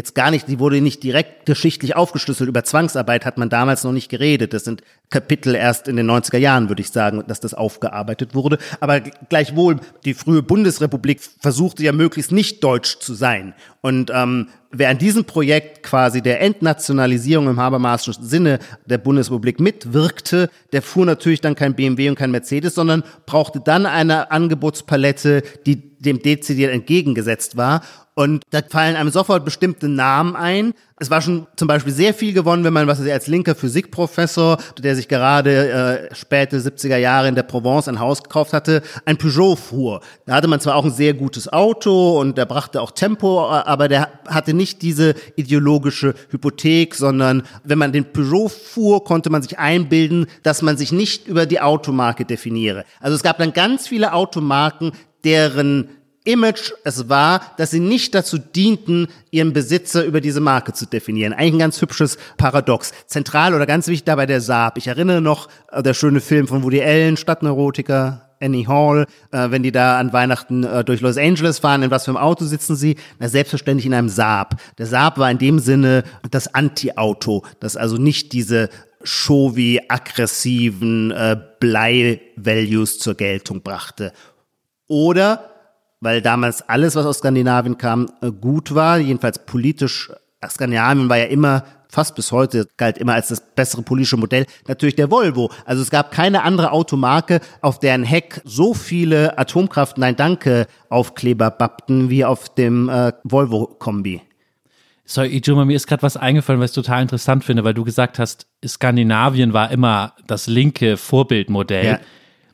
jetzt gar nicht, die wurde nicht direkt geschichtlich aufgeschlüsselt. Über Zwangsarbeit hat man damals noch nicht geredet. Das sind Kapitel erst in den 90er Jahren, würde ich sagen, dass das aufgearbeitet wurde. Aber gleichwohl, die frühe Bundesrepublik versuchte ja möglichst nicht deutsch zu sein. Und ähm, wer an diesem Projekt quasi der Entnationalisierung im Habermasischen Sinne der Bundesrepublik mitwirkte, der fuhr natürlich dann kein BMW und kein Mercedes, sondern brauchte dann eine Angebotspalette, die dem dezidiert entgegengesetzt war. Und da fallen einem sofort bestimmte Namen ein. Es war schon zum Beispiel sehr viel gewonnen, wenn man, was ich, als linker Physikprofessor, der sich gerade äh, späte 70er Jahre in der Provence ein Haus gekauft hatte, ein Peugeot fuhr. Da hatte man zwar auch ein sehr gutes Auto und der brachte auch Tempo, aber der hatte nicht diese ideologische Hypothek, sondern wenn man den Peugeot fuhr, konnte man sich einbilden, dass man sich nicht über die Automarke definiere. Also es gab dann ganz viele Automarken, deren Image es war, dass sie nicht dazu dienten, ihren Besitzer über diese Marke zu definieren. Eigentlich ein ganz hübsches Paradox. Zentral oder ganz wichtig dabei der Saab. Ich erinnere noch, äh, der schöne Film von Woody Allen, Stadtneurotiker, Annie Hall, äh, wenn die da an Weihnachten äh, durch Los Angeles fahren, in was für einem Auto sitzen sie? Na, selbstverständlich in einem Saab. Der Saab war in dem Sinne das Anti-Auto, das also nicht diese showy, aggressiven äh, Blei-Values zur Geltung brachte. Oder weil damals alles, was aus Skandinavien kam, äh, gut war, jedenfalls politisch. Skandinavien war ja immer, fast bis heute, galt immer als das bessere politische Modell, natürlich der Volvo. Also es gab keine andere Automarke, auf deren Heck so viele Atomkraft Nein Danke Aufkleber bappten wie auf dem äh, Volvo-Kombi.
Sorry, Ijoma, mir ist gerade was eingefallen, was ich total interessant finde, weil du gesagt hast, Skandinavien war immer das linke Vorbildmodell.
Ja.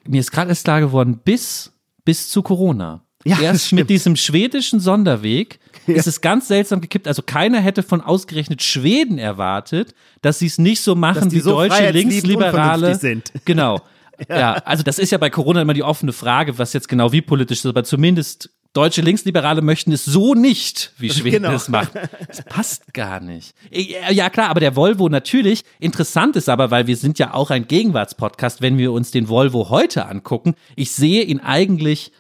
Mir ist gerade erst klar geworden, bis, bis zu Corona.
Ja,
Erst mit diesem schwedischen Sonderweg ist es ganz seltsam gekippt. Also keiner hätte von ausgerechnet Schweden erwartet, dass sie es nicht so machen wie
so
deutsche Linksliberale.
sind.
Genau. ja. also das ist ja bei Corona immer die offene Frage, was jetzt genau wie politisch ist, aber zumindest deutsche Linksliberale möchten es so nicht, wie Schweden
Genau.
es macht. Das passt gar nicht. Ja klar, aber der Volvo natürlich. Interessant ist aber, weil wir sind ja auch ein Gegenwartspodcast, wenn wir uns den Volvo heute angucken. Ich sehe ihn eigentlich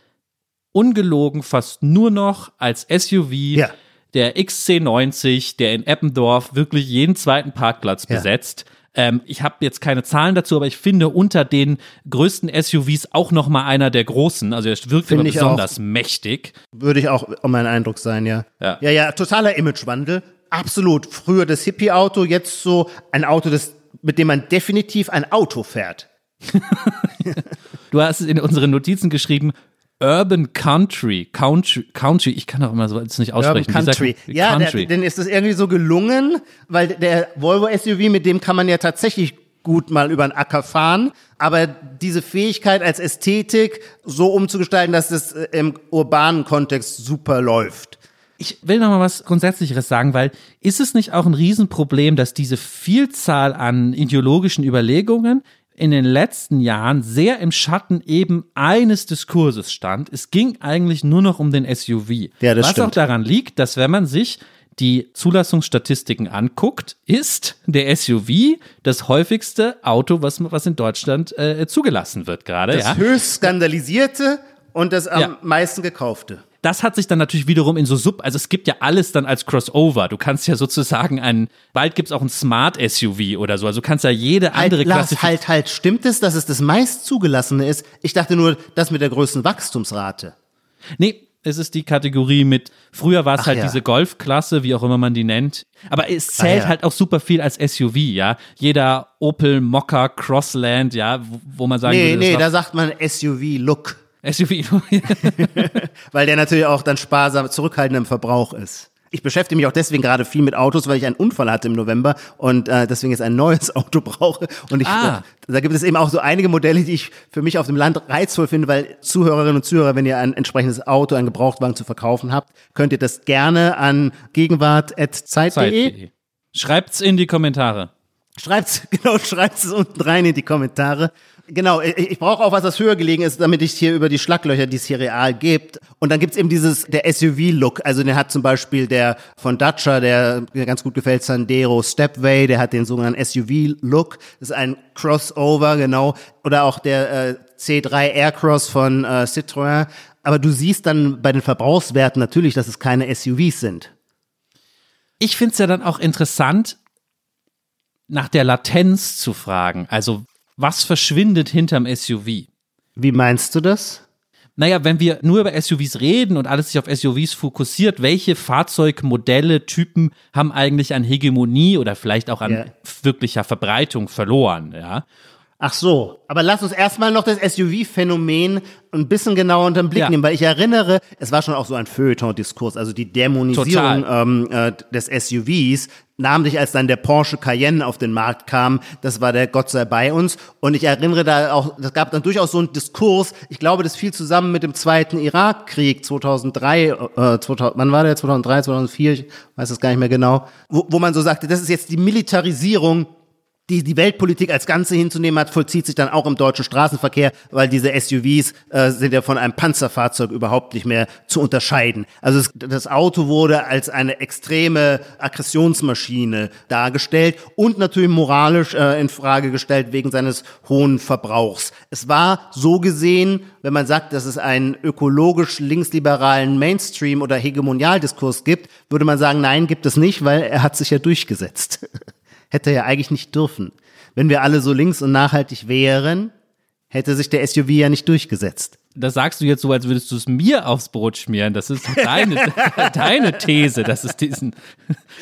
ungelogen fast nur noch als SUV.
Ja.
Der XC90, der in Eppendorf wirklich jeden zweiten Parkplatz
Ja.
besetzt. Ähm, ich habe jetzt keine Zahlen dazu, aber ich finde unter den größten SUVs auch noch mal einer der großen. Also er wirkt immer besonders mächtig.
Würde ich auch um mein Eindruck sein, ja.
Ja.
ja, ja, totaler Imagewandel. Absolut. Früher das Hippie-Auto, jetzt so ein Auto, das, mit dem man definitiv ein Auto fährt.
Du hast in unseren Notizen geschrieben, Urban Country, Country, Country, ich kann auch immer so jetzt nicht aussprechen.
Urban
sagt
Country. Ja,
Country.
Der, denn ist das irgendwie so gelungen, weil der Volvo SUV, mit dem kann man ja tatsächlich gut mal über den Acker fahren, aber diese Fähigkeit als Ästhetik so umzugestalten, dass es äh, im urbanen Kontext super läuft.
Ich will noch mal was Grundsätzlicheres sagen, weil ist es nicht auch ein Riesenproblem, dass diese Vielzahl an ideologischen Überlegungen in den letzten Jahren sehr im Schatten eben eines Diskurses stand. Es ging eigentlich nur noch um den SUV.
Ja, das
was
stimmt.
auch daran liegt, dass wenn man sich die Zulassungsstatistiken anguckt, ist der SUV das häufigste Auto, was, was in Deutschland äh, zugelassen wird gerade.
Das
Ja?
höchst skandalisierte und das am
Ja.
meisten gekaufte.
Das hat sich dann natürlich wiederum in so Sub, also es gibt ja alles dann als Crossover. Du kannst ja sozusagen ein, bald gibt's auch ein Smart SUV oder so. Also du kannst ja jede andere
halt, Lars,
Klasse.
halt, halt, stimmt es, dass es das meist zugelassene ist? Ich dachte nur, das mit der größten Wachstumsrate.
Nee, es ist die Kategorie mit, früher war es halt
ja.
diese Golfklasse, wie auch immer man die nennt. Aber es zählt
Ah ja.
halt auch super viel als SUV, ja. Jeder Opel Mokka Crossland, ja, wo, man sagen
Nee,
würde,
nee,
das
da sagt man SUV-Look,
SUV.
weil der natürlich auch dann sparsam, zurückhaltend im Verbrauch ist. Ich beschäftige mich auch deswegen gerade viel mit Autos, weil ich einen Unfall hatte im November und äh, deswegen jetzt ein neues Auto brauche. Und ich,
Ah.
äh, da gibt es eben auch so einige Modelle, die ich für mich auf dem Land reizvoll finde, weil Zuhörerinnen und Zuhörer, wenn ihr ein entsprechendes Auto, einen Gebrauchtwagen zu verkaufen habt, könnt ihr das gerne an gegenwart.zeit.de
Zeit.de. Schreibt's in die Kommentare.
Schreibt's, genau, schreibt's es unten rein in die Kommentare. Genau, ich, ich brauche auch was, was höher gelegen ist, damit ich hier über die Schlaglöcher, die es hier real gibt. Und dann gibt's eben dieses, der SUV-Look. Also den hat zum Beispiel der von Dacia, der mir ganz gut gefällt, Sandero Stepway, der hat den sogenannten SUV-Look. Das ist ein Crossover, genau. Oder auch der äh, C3 Aircross von äh, Citroën. Aber du siehst dann bei den Verbrauchswerten natürlich, dass es keine SUVs sind.
Ich finde es ja dann auch interessant, nach der Latenz zu fragen. Also, was verschwindet hinterm SUV?
Wie meinst du das?
Naja, wenn wir nur über SUVs reden und alles sich auf SUVs fokussiert, welche Fahrzeugmodelle, Typen haben eigentlich an Hegemonie oder vielleicht auch an
Ja.
wirklicher Verbreitung verloren, ja?
Ach so, aber lass uns erstmal noch das SUV-Phänomen ein bisschen genauer unter den Blick
Ja.
nehmen, weil ich erinnere, es war schon auch so ein Feuilleton-Diskurs, also die Dämonisierung ähm, äh, des SUVs, namentlich als dann der Porsche Cayenne auf den Markt kam, das war der Gott sei bei uns. Und ich erinnere da auch, das gab dann durchaus so einen Diskurs, ich glaube, das fiel zusammen mit dem zweiten Irakkrieg 2003, äh, 2000, wann war der, 2003, 2004, ich weiß es gar nicht mehr genau, wo, wo man so sagte, das ist jetzt die Militarisierung die, die Weltpolitik als Ganze hinzunehmen hat, vollzieht sich dann auch im deutschen Straßenverkehr, weil diese SUVs äh, sind ja von einem Panzerfahrzeug überhaupt nicht mehr zu unterscheiden. Also es, das Auto wurde als eine extreme Aggressionsmaschine dargestellt und natürlich moralisch äh, in Frage gestellt wegen seines hohen Verbrauchs. Es war so gesehen, wenn man sagt, dass es einen ökologisch linksliberalen Mainstream oder Hegemonialdiskurs gibt, würde man sagen, nein, gibt es nicht, weil er hat sich ja durchgesetzt. Hätte er ja eigentlich nicht dürfen. Wenn wir alle so links und nachhaltig wären, hätte sich der SUV ja nicht durchgesetzt.
Das sagst du jetzt so, als würdest du es mir aufs Brot schmieren. Das ist deine, deine These, dass es diesen,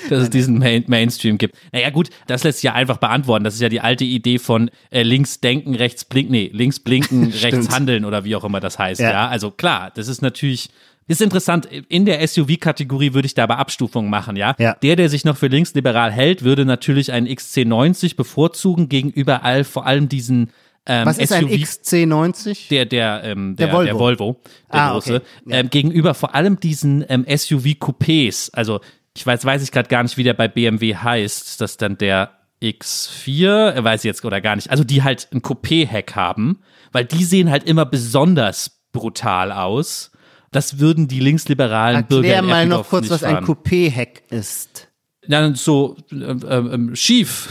dass es diesen Main Mainstream gibt. Naja, gut, das lässt sich ja einfach beantworten. Das ist ja die alte Idee von äh, links denken, rechts blinken, nee, links blinken, rechts handeln oder wie auch immer das heißt. Ja.
Ja.
also klar, das ist natürlich. Ist interessant, in der SUV-Kategorie würde ich da aber Abstufungen machen, ja?
Ja.
Der, der sich noch für linksliberal hält, würde natürlich einen XC90 bevorzugen gegenüber all, vor allem diesen ähm,
Was ist ein
SUV
XC90?
der, der, ähm, der,
Der
der,
Volvo.
Volvo. der
Ah,
große,
okay. Ja.
ähm, gegenüber vor allem diesen ähm, SUV-Coupés. Also ich weiß, weiß ich gerade gar nicht, wie der bei BMW heißt. Ist das dann der X4? Äh, Weiß ich jetzt oder gar nicht. Also die halt ein Coupé-Heck haben, weil die sehen halt immer besonders brutal aus. Das würden die linksliberalen Bürger
Erklär mal noch kurz, was ein
fahren.
Coupé-Heck ist.
Dann so ähm, ähm, schief.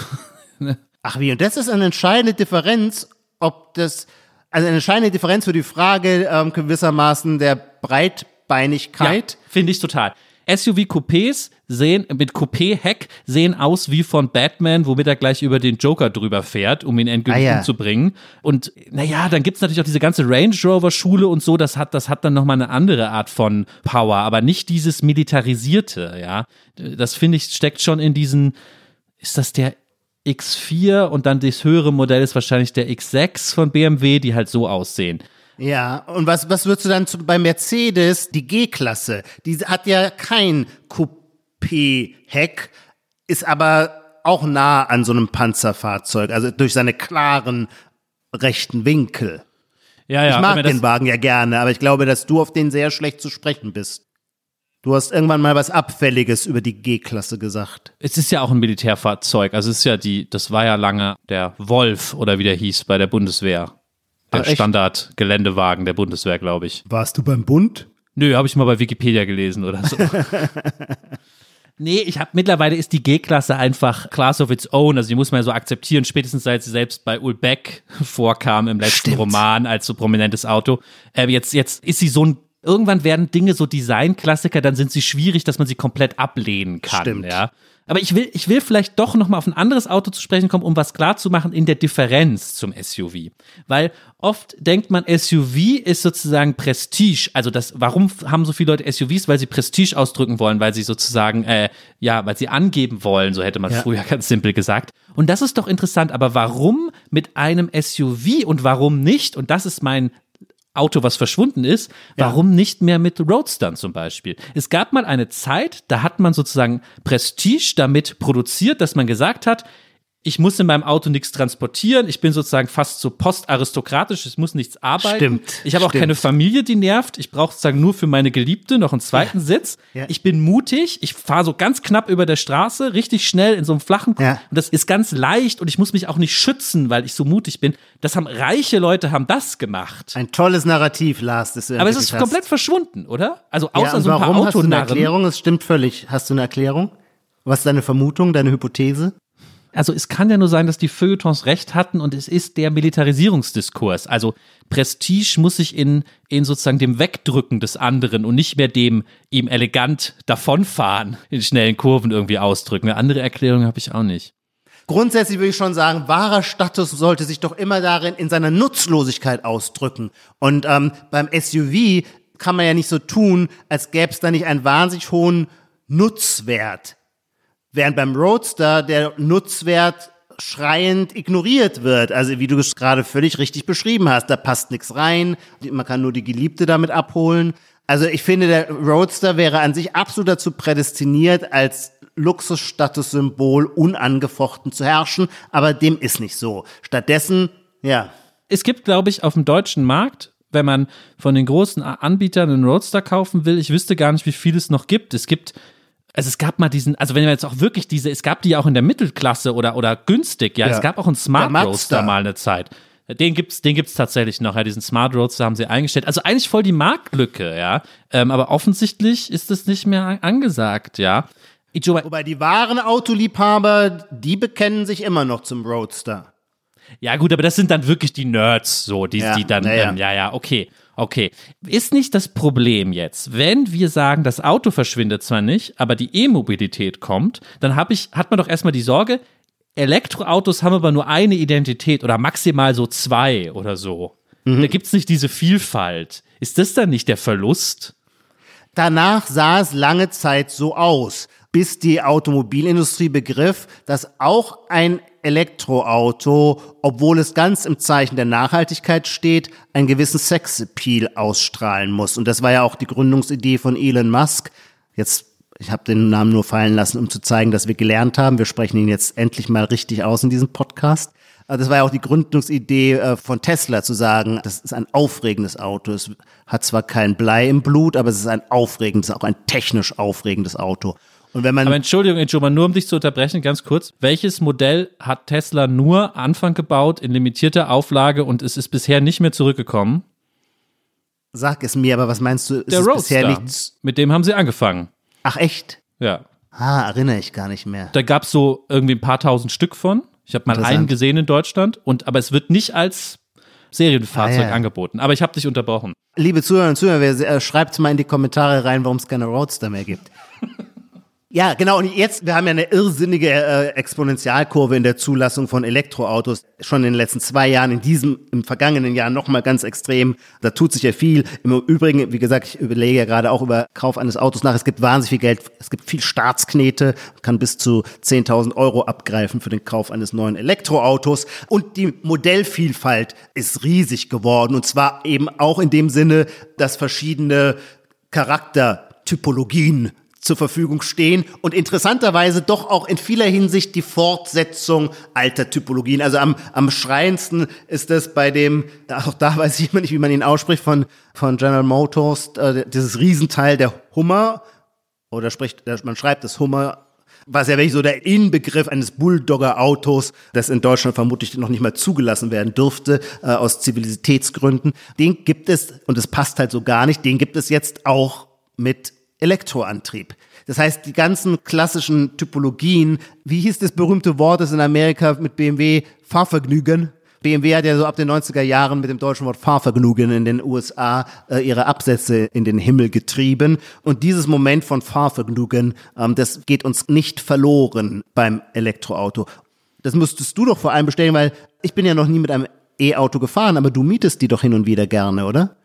Ach wie, und das ist eine entscheidende Differenz, ob das, also eine entscheidende Differenz für die Frage ähm, gewissermaßen der Breitbeinigkeit.
Ja, finde ich total. SUV-Coupés sehen mit Coupé-Heck sehen aus wie von Batman, womit er gleich über den Joker drüber fährt, um ihn endgültig
Ah, ja.
umzubringen. Und naja, dann gibt's natürlich auch diese ganze Range Rover-Schule und so, das hat, das hat dann nochmal eine andere Art von Power, aber nicht dieses Militarisierte, ja. Das finde ich, steckt schon in diesen, ist das der X4 und dann das höhere Modell ist wahrscheinlich der X6 von BMW, die halt so aussehen.
Ja, und was, was würdest du dann zu, bei Mercedes, die G-Klasse, die hat ja kein Coupé-Heck, ist aber auch nah an so einem Panzerfahrzeug, also durch seine klaren rechten Winkel.
Ja, ja,
ich mag den Wagen ja gerne, aber ich glaube, dass du auf den sehr schlecht zu sprechen bist. Du hast irgendwann mal was Abfälliges über die G-Klasse gesagt.
Es ist ja auch ein Militärfahrzeug. Also es ist ja die, das war ja lange der Wolf oder wie der hieß bei der Bundeswehr. Der? Standard-Geländewagen der Bundeswehr, glaube ich.
Warst du beim Bund?
Nö, habe ich mal bei Wikipedia gelesen oder so. nee, ich habe mittlerweile ist die G-Klasse einfach Class of its own. Also die muss man ja so akzeptieren, spätestens seit sie selbst bei Ulbeck vorkam im letzten
Stimmt.
Roman als so prominentes Auto. Äh, jetzt, jetzt ist sie so ein Irgendwann werden Dinge so Designklassiker, dann sind sie schwierig, dass man sie komplett ablehnen kann.
Stimmt.
Ja. Aber ich will, ich will vielleicht doch noch mal auf ein anderes Auto zu sprechen kommen, um was klar zu machen in der Differenz zum SUV. Weil oft denkt man, SUV ist sozusagen Prestige. Also das, warum haben so viele Leute SUVs? Weil sie Prestige ausdrücken wollen, weil sie sozusagen, äh, ja, weil sie angeben wollen, so hätte man
Ja.
früher ganz simpel gesagt. Und das ist doch interessant. Aber warum mit einem SUV und warum nicht? Und das ist mein Auto, was verschwunden ist, warum nicht mehr mit Roadstern zum Beispiel? Es gab mal eine Zeit, da hat man sozusagen Prestige damit produziert, dass man gesagt hat, ich muss in meinem Auto nichts transportieren. Ich bin sozusagen fast so postaristokratisch. Es muss nichts arbeiten.
Stimmt,
Ich habe auch keine Familie, die nervt. Ich brauche sozusagen nur für meine Geliebte noch einen zweiten Sitz.
Ja.
Ich bin mutig. Ich fahre so ganz knapp über der Straße, richtig schnell in so einem flachen.
Ja.
Und das ist ganz leicht und ich muss mich auch nicht schützen, weil ich so mutig bin. Das haben reiche Leute haben das gemacht.
Ein tolles Narrativ, Lars, das
Aber es ist
hast.
komplett verschwunden, oder? Also
Ja,
außer so ein paar
warum hast du eine
Autonarren.
Erklärung? Es stimmt völlig. Hast du eine Erklärung? Was ist deine Vermutung, deine Hypothese?
Also es kann ja nur sein, dass die Feuilletons recht hatten und es ist der Militarisierungsdiskurs. Also Prestige muss sich in, in sozusagen dem Wegdrücken des anderen und nicht mehr dem ihm elegant davonfahren in schnellen Kurven irgendwie ausdrücken. Eine andere Erklärung habe ich auch nicht.
Grundsätzlich würde ich schon sagen, wahrer Status sollte sich doch immer darin in seiner Nutzlosigkeit ausdrücken. Und ähm, beim SUV kann man ja nicht so tun, als gäbe es da nicht einen wahnsinnig hohen Nutzwert. Während beim Roadster der Nutzwert schreiend ignoriert wird. Also wie du es gerade völlig richtig beschrieben hast, da passt nichts rein, man kann nur die Geliebte damit abholen. Also ich finde, der Roadster wäre an sich absolut dazu prädestiniert, als Luxusstatussymbol unangefochten zu herrschen, aber dem ist nicht so. Stattdessen, ja,
Es gibt, glaube ich, auf dem deutschen Markt, wenn man von den großen Anbietern einen Roadster kaufen will, ich wüsste gar nicht, wie viel es noch gibt. Es gibt also es gab mal diesen, also wenn man jetzt auch wirklich diese, es gab die ja auch in der Mittelklasse oder, oder günstig, ja,
Ja.
es gab auch einen Smart. Roadster mal eine Zeit. Den gibt's, den gibt's tatsächlich noch, ja, diesen Smart Roadster haben sie eingestellt. Also eigentlich voll die Marktlücke, ja. Ähm, aber offensichtlich ist es nicht mehr an- angesagt, ja.
Wobei die wahren Autoliebhaber, die bekennen sich immer noch zum Roadster.
Ja, gut, aber das sind dann wirklich die Nerds, so, die,
Ja,
die dann,
ja.
ähm, ja, ja, okay, okay. Ist nicht das Problem jetzt, wenn wir sagen, das Auto verschwindet zwar nicht, aber die E-Mobilität kommt, dann hab ich, hat man doch erstmal die Sorge, Elektroautos haben aber nur eine Identität oder maximal so zwei oder so.
Mhm.
Da gibt's nicht diese Vielfalt. Ist das dann nicht der Verlust?
Danach sah es lange Zeit so aus, bis die Automobilindustrie begriff, dass auch ein Elektroauto, obwohl es ganz im Zeichen der Nachhaltigkeit steht, einen gewissen Sexappeal ausstrahlen muss. Und das war ja auch die Gründungsidee von Elon Musk. Jetzt, ich habe den Namen nur fallen lassen, um zu zeigen, dass wir gelernt haben. Wir sprechen ihn jetzt endlich mal richtig aus in diesem Podcast. Äh, Das war ja auch die Gründungsidee äh, von Tesla zu sagen, das ist ein aufregendes Auto. Es hat zwar kein Blei im Blut, aber es ist ein aufregendes, auch ein technisch aufregendes Auto. Und wenn man
Aber Entschuldigung, Entschuldigung, nur um dich zu unterbrechen, ganz kurz. Welches Modell hat Tesla nur Anfang gebaut in limitierter Auflage und es ist bisher nicht mehr zurückgekommen?
sag es mir, aber was meinst du?
Der Roadster.
bisher nichts?
Mit dem haben sie angefangen.
Ach echt?
Ja.
Ah, erinnere ich gar nicht mehr.
Da gab es so irgendwie ein paar tausend Stück von. Ich habe mal einen gesehen in Deutschland, und aber es wird nicht als Serienfahrzeug
Ah, ja.
angeboten. Aber ich habe dich unterbrochen.
Liebe Zuhörer und Zuhörer, äh, schreibt mal in die Kommentare rein, warum es keine Roadster mehr gibt. Ja, genau. Und jetzt, wir haben ja eine irrsinnige äh, Exponentialkurve in der Zulassung von Elektroautos. Schon in den letzten zwei Jahren, in diesem, im vergangenen Jahr nochmal ganz extrem. Da tut sich ja viel. Im Übrigen, wie gesagt, ich überlege ja gerade auch über Kauf eines Autos nach. Es gibt wahnsinnig viel Geld. Es gibt viel Staatsknete. Man kann bis zu 10.000 Euro abgreifen für den Kauf eines neuen Elektroautos. Und die Modellvielfalt ist riesig geworden. Und zwar eben auch in dem Sinne, dass verschiedene Charaktertypologien zur Verfügung stehen und interessanterweise doch auch in vieler Hinsicht die Fortsetzung alter Typologien. Also am, am schreiendsten ist das bei dem, auch da weiß ich immer nicht, wie man ihn ausspricht, von, von General Motors, äh, dieses Riesenteil der Hummer, oder spricht, man schreibt das Hummer, was ja wirklich so der Inbegriff eines Bulldogger-Autos, das in Deutschland vermutlich noch nicht mal zugelassen werden dürfte, äh, aus Zivilitätsgründen. Den gibt es, und es passt halt so gar nicht, den gibt es jetzt auch mit Elektroantrieb. Das heißt, die ganzen klassischen Typologien, wie hieß das berühmte Wort, das in Amerika mit BMW Fahrvergnügen? BMW hat ja so ab den 90er Jahren mit dem deutschen Wort Fahrvergnügen in den USA äh, ihre Absätze in den Himmel getrieben. Und dieses Moment von Fahrvergnügen, ähm, das geht uns nicht verloren beim Elektroauto. Das müsstest du doch vor allem bestellen, weil ich bin ja noch nie mit einem E-Auto gefahren, aber du mietest die doch hin und wieder gerne, oder?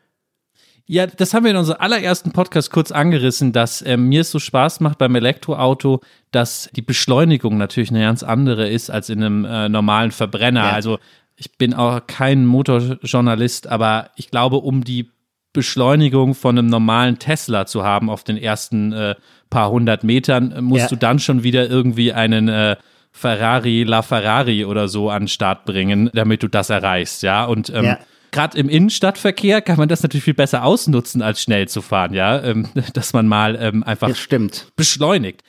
Ja, das haben wir in unserem allerersten Podcast kurz angerissen, dass ähm, mir es so Spaß macht beim Elektroauto, dass die Beschleunigung natürlich eine ganz andere ist als in einem äh, normalen Verbrenner.
Ja.
Also ich bin auch kein Motorjournalist, aber ich glaube, um die Beschleunigung von einem normalen Tesla zu haben auf den ersten äh, paar hundert Metern, äh, musst
Ja.
du dann schon wieder irgendwie einen äh, Ferrari La Ferrari oder so an den Start bringen, damit du das erreichst, ja. Und ähm,
Ja.
Gerade im Innenstadtverkehr kann man das natürlich viel besser ausnutzen, als schnell zu fahren, ja. Ähm, dass man mal ähm, einfach
Das stimmt.
beschleunigt.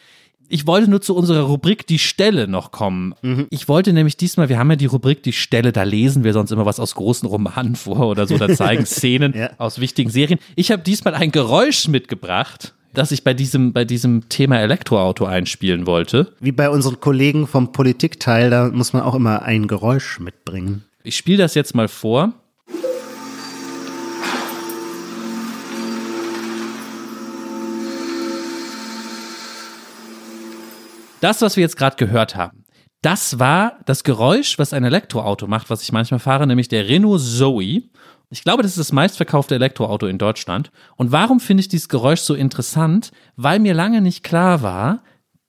Ich wollte nur zu unserer Rubrik Die Stelle noch kommen. Ich wollte nämlich diesmal, wir haben ja die Rubrik Die Stelle, da lesen wir sonst immer was aus großen Romanen vor oder so, da zeigen Szenen
Ja.
aus wichtigen Serien. Ich habe diesmal ein Geräusch mitgebracht, das ich bei diesem, bei diesem Thema Elektroauto einspielen wollte.
Wie bei unseren Kollegen vom Politikteil, da muss man auch immer ein Geräusch mitbringen.
Ich spiele das jetzt mal vor. Das, was wir jetzt gerade gehört haben, das war das Geräusch, was ein Elektroauto macht, was ich manchmal fahre, nämlich der Renault Zoe. Ich glaube, das ist das meistverkaufte Elektroauto in Deutschland. Und warum finde ich dieses Geräusch so interessant? Weil mir lange nicht klar war,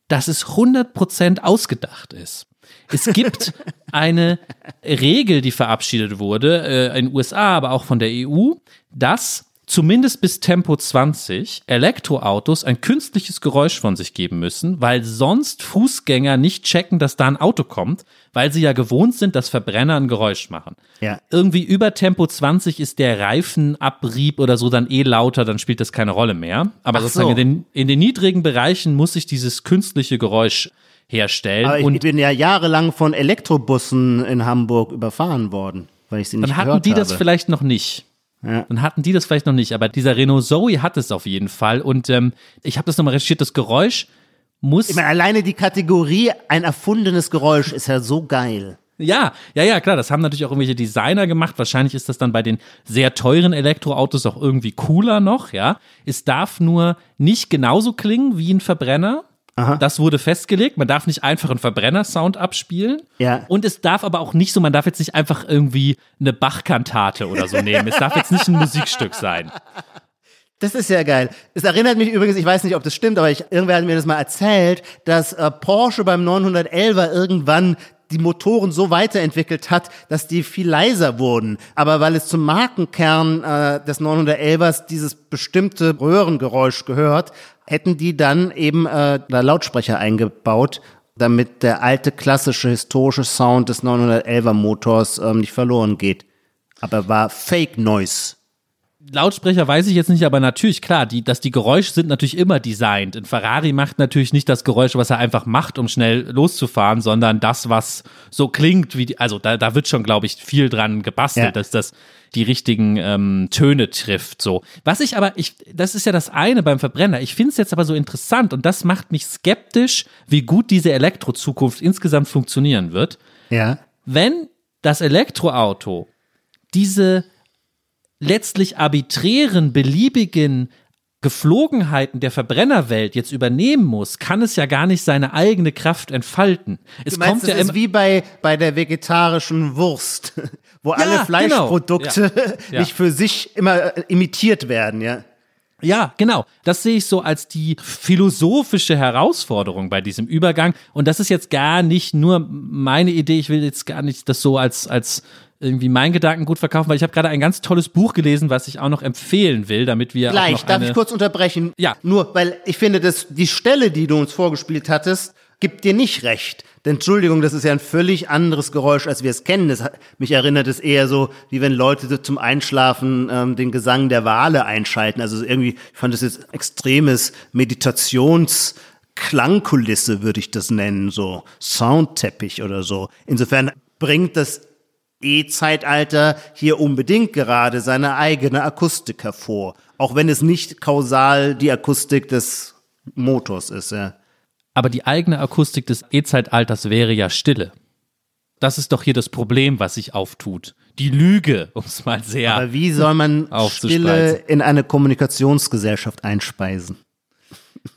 dass es 100% ausgedacht ist. Es gibt eine Regel, die verabschiedet wurde, äh, in den USA, aber auch von der EU, dass zumindest bis Tempo 20 Elektroautos ein künstliches Geräusch von sich geben müssen, weil sonst Fußgänger nicht checken, dass da ein Auto kommt, weil sie ja gewohnt sind, dass Verbrenner ein Geräusch machen.
Ja.
Irgendwie über Tempo 20 ist der Reifenabrieb oder so dann eh lauter, dann spielt das keine Rolle mehr. Aber
Ach
sozusagen
so.
in, den, in den niedrigen Bereichen muss sich dieses künstliche Geräusch herstellen.
Aber ich
und
bin ja jahrelang von Elektrobussen in Hamburg überfahren worden, weil ich sie nicht
dann hatten die
habe.
das vielleicht noch nicht.
Ja.
Dann hatten die das vielleicht noch nicht, aber dieser Renault Zoe hat es auf jeden Fall. Und ähm, ich habe das nochmal recherchiert, das Geräusch muss.
Ich meine, alleine die Kategorie ein erfundenes Geräusch ist ja so geil.
Ja, ja, ja, klar, das haben natürlich auch irgendwelche Designer gemacht. Wahrscheinlich ist das dann bei den sehr teuren Elektroautos auch irgendwie cooler noch, ja. Es darf nur nicht genauso klingen wie ein Verbrenner. Das wurde festgelegt. Man darf nicht einfach einen Verbrenner-Sound abspielen.
Ja.
Und es darf aber auch nicht so, man darf jetzt nicht einfach irgendwie eine Bach-Kantate oder so nehmen. Es darf jetzt nicht ein Musikstück sein.
Das ist ja geil. Es erinnert mich übrigens, ich weiß nicht, ob das stimmt, aber ich, irgendwer hat mir das mal erzählt, dass äh, Porsche beim 911er irgendwann die Motoren so weiterentwickelt hat, dass die viel leiser wurden. Aber weil es zum Markenkern äh, des 911ers dieses bestimmte Röhrengeräusch gehört, hätten die dann eben äh, da Lautsprecher eingebaut, damit der alte klassische historische Sound des 911er Motors ähm, nicht verloren geht. Aber war Fake Noise.
Lautsprecher weiß ich jetzt nicht, aber natürlich, klar, die, dass die Geräusche sind natürlich immer designt. Ein Ferrari macht natürlich nicht das Geräusch, was er einfach macht, um schnell loszufahren, sondern das, was so klingt, wie die, also da, da wird schon, glaube ich, viel dran gebastelt,
Ja.
dass das die richtigen ähm, Töne trifft. So. Was ich aber, ich, das ist ja das eine beim Verbrenner. Ich finde es jetzt aber so interessant und das macht mich skeptisch, wie gut diese Elektrozukunft insgesamt funktionieren wird
Ja.
wenn das Elektroauto diese letztlich arbiträren, beliebigen Geflogenheiten der Verbrennerwelt jetzt übernehmen muss, kann es ja gar nicht seine eigene Kraft entfalten. Es
Du meinst,
kommt
das
ja
ist wie bei, bei der vegetarischen Wurst, wo alle
genau.
Fleischprodukte
Ja.
nicht für sich immer äh, imitiert werden, ja.
Ja, genau. Das sehe ich so als die philosophische Herausforderung bei diesem Übergang. Und das ist jetzt gar nicht nur meine Idee. Ich will jetzt gar nicht das so als, als irgendwie mein Gedankengut verkaufen, weil ich habe gerade ein ganz tolles Buch gelesen, was ich auch noch empfehlen will, damit wir
Gleich, darf ich kurz unterbrechen?
Ja.
Nur, weil ich finde, dass die Stelle, die du uns vorgespielt hattest, gibt dir nicht recht. Denn Entschuldigung, das ist ja ein völlig anderes Geräusch, als wir es kennen. Das, mich erinnert es eher so, wie wenn Leute zum Einschlafen ähm, den Gesang der Wale einschalten. Also irgendwie, ich fand das jetzt extremes Meditationsklangkulisse, würde ich das nennen, so Soundteppich oder so. Insofern bringt das E-Zeitalter hier unbedingt gerade seine eigene Akustik hervor. Auch wenn es nicht kausal die Akustik des Motors ist, ja.
Aber die eigene Akustik des E-Zeitalters wäre ja Stille. Das ist doch hier das Problem, was sich auftut. Die Lüge, um es mal sehr.
Aber wie soll man. Stille in eine Kommunikationsgesellschaft einspeisen?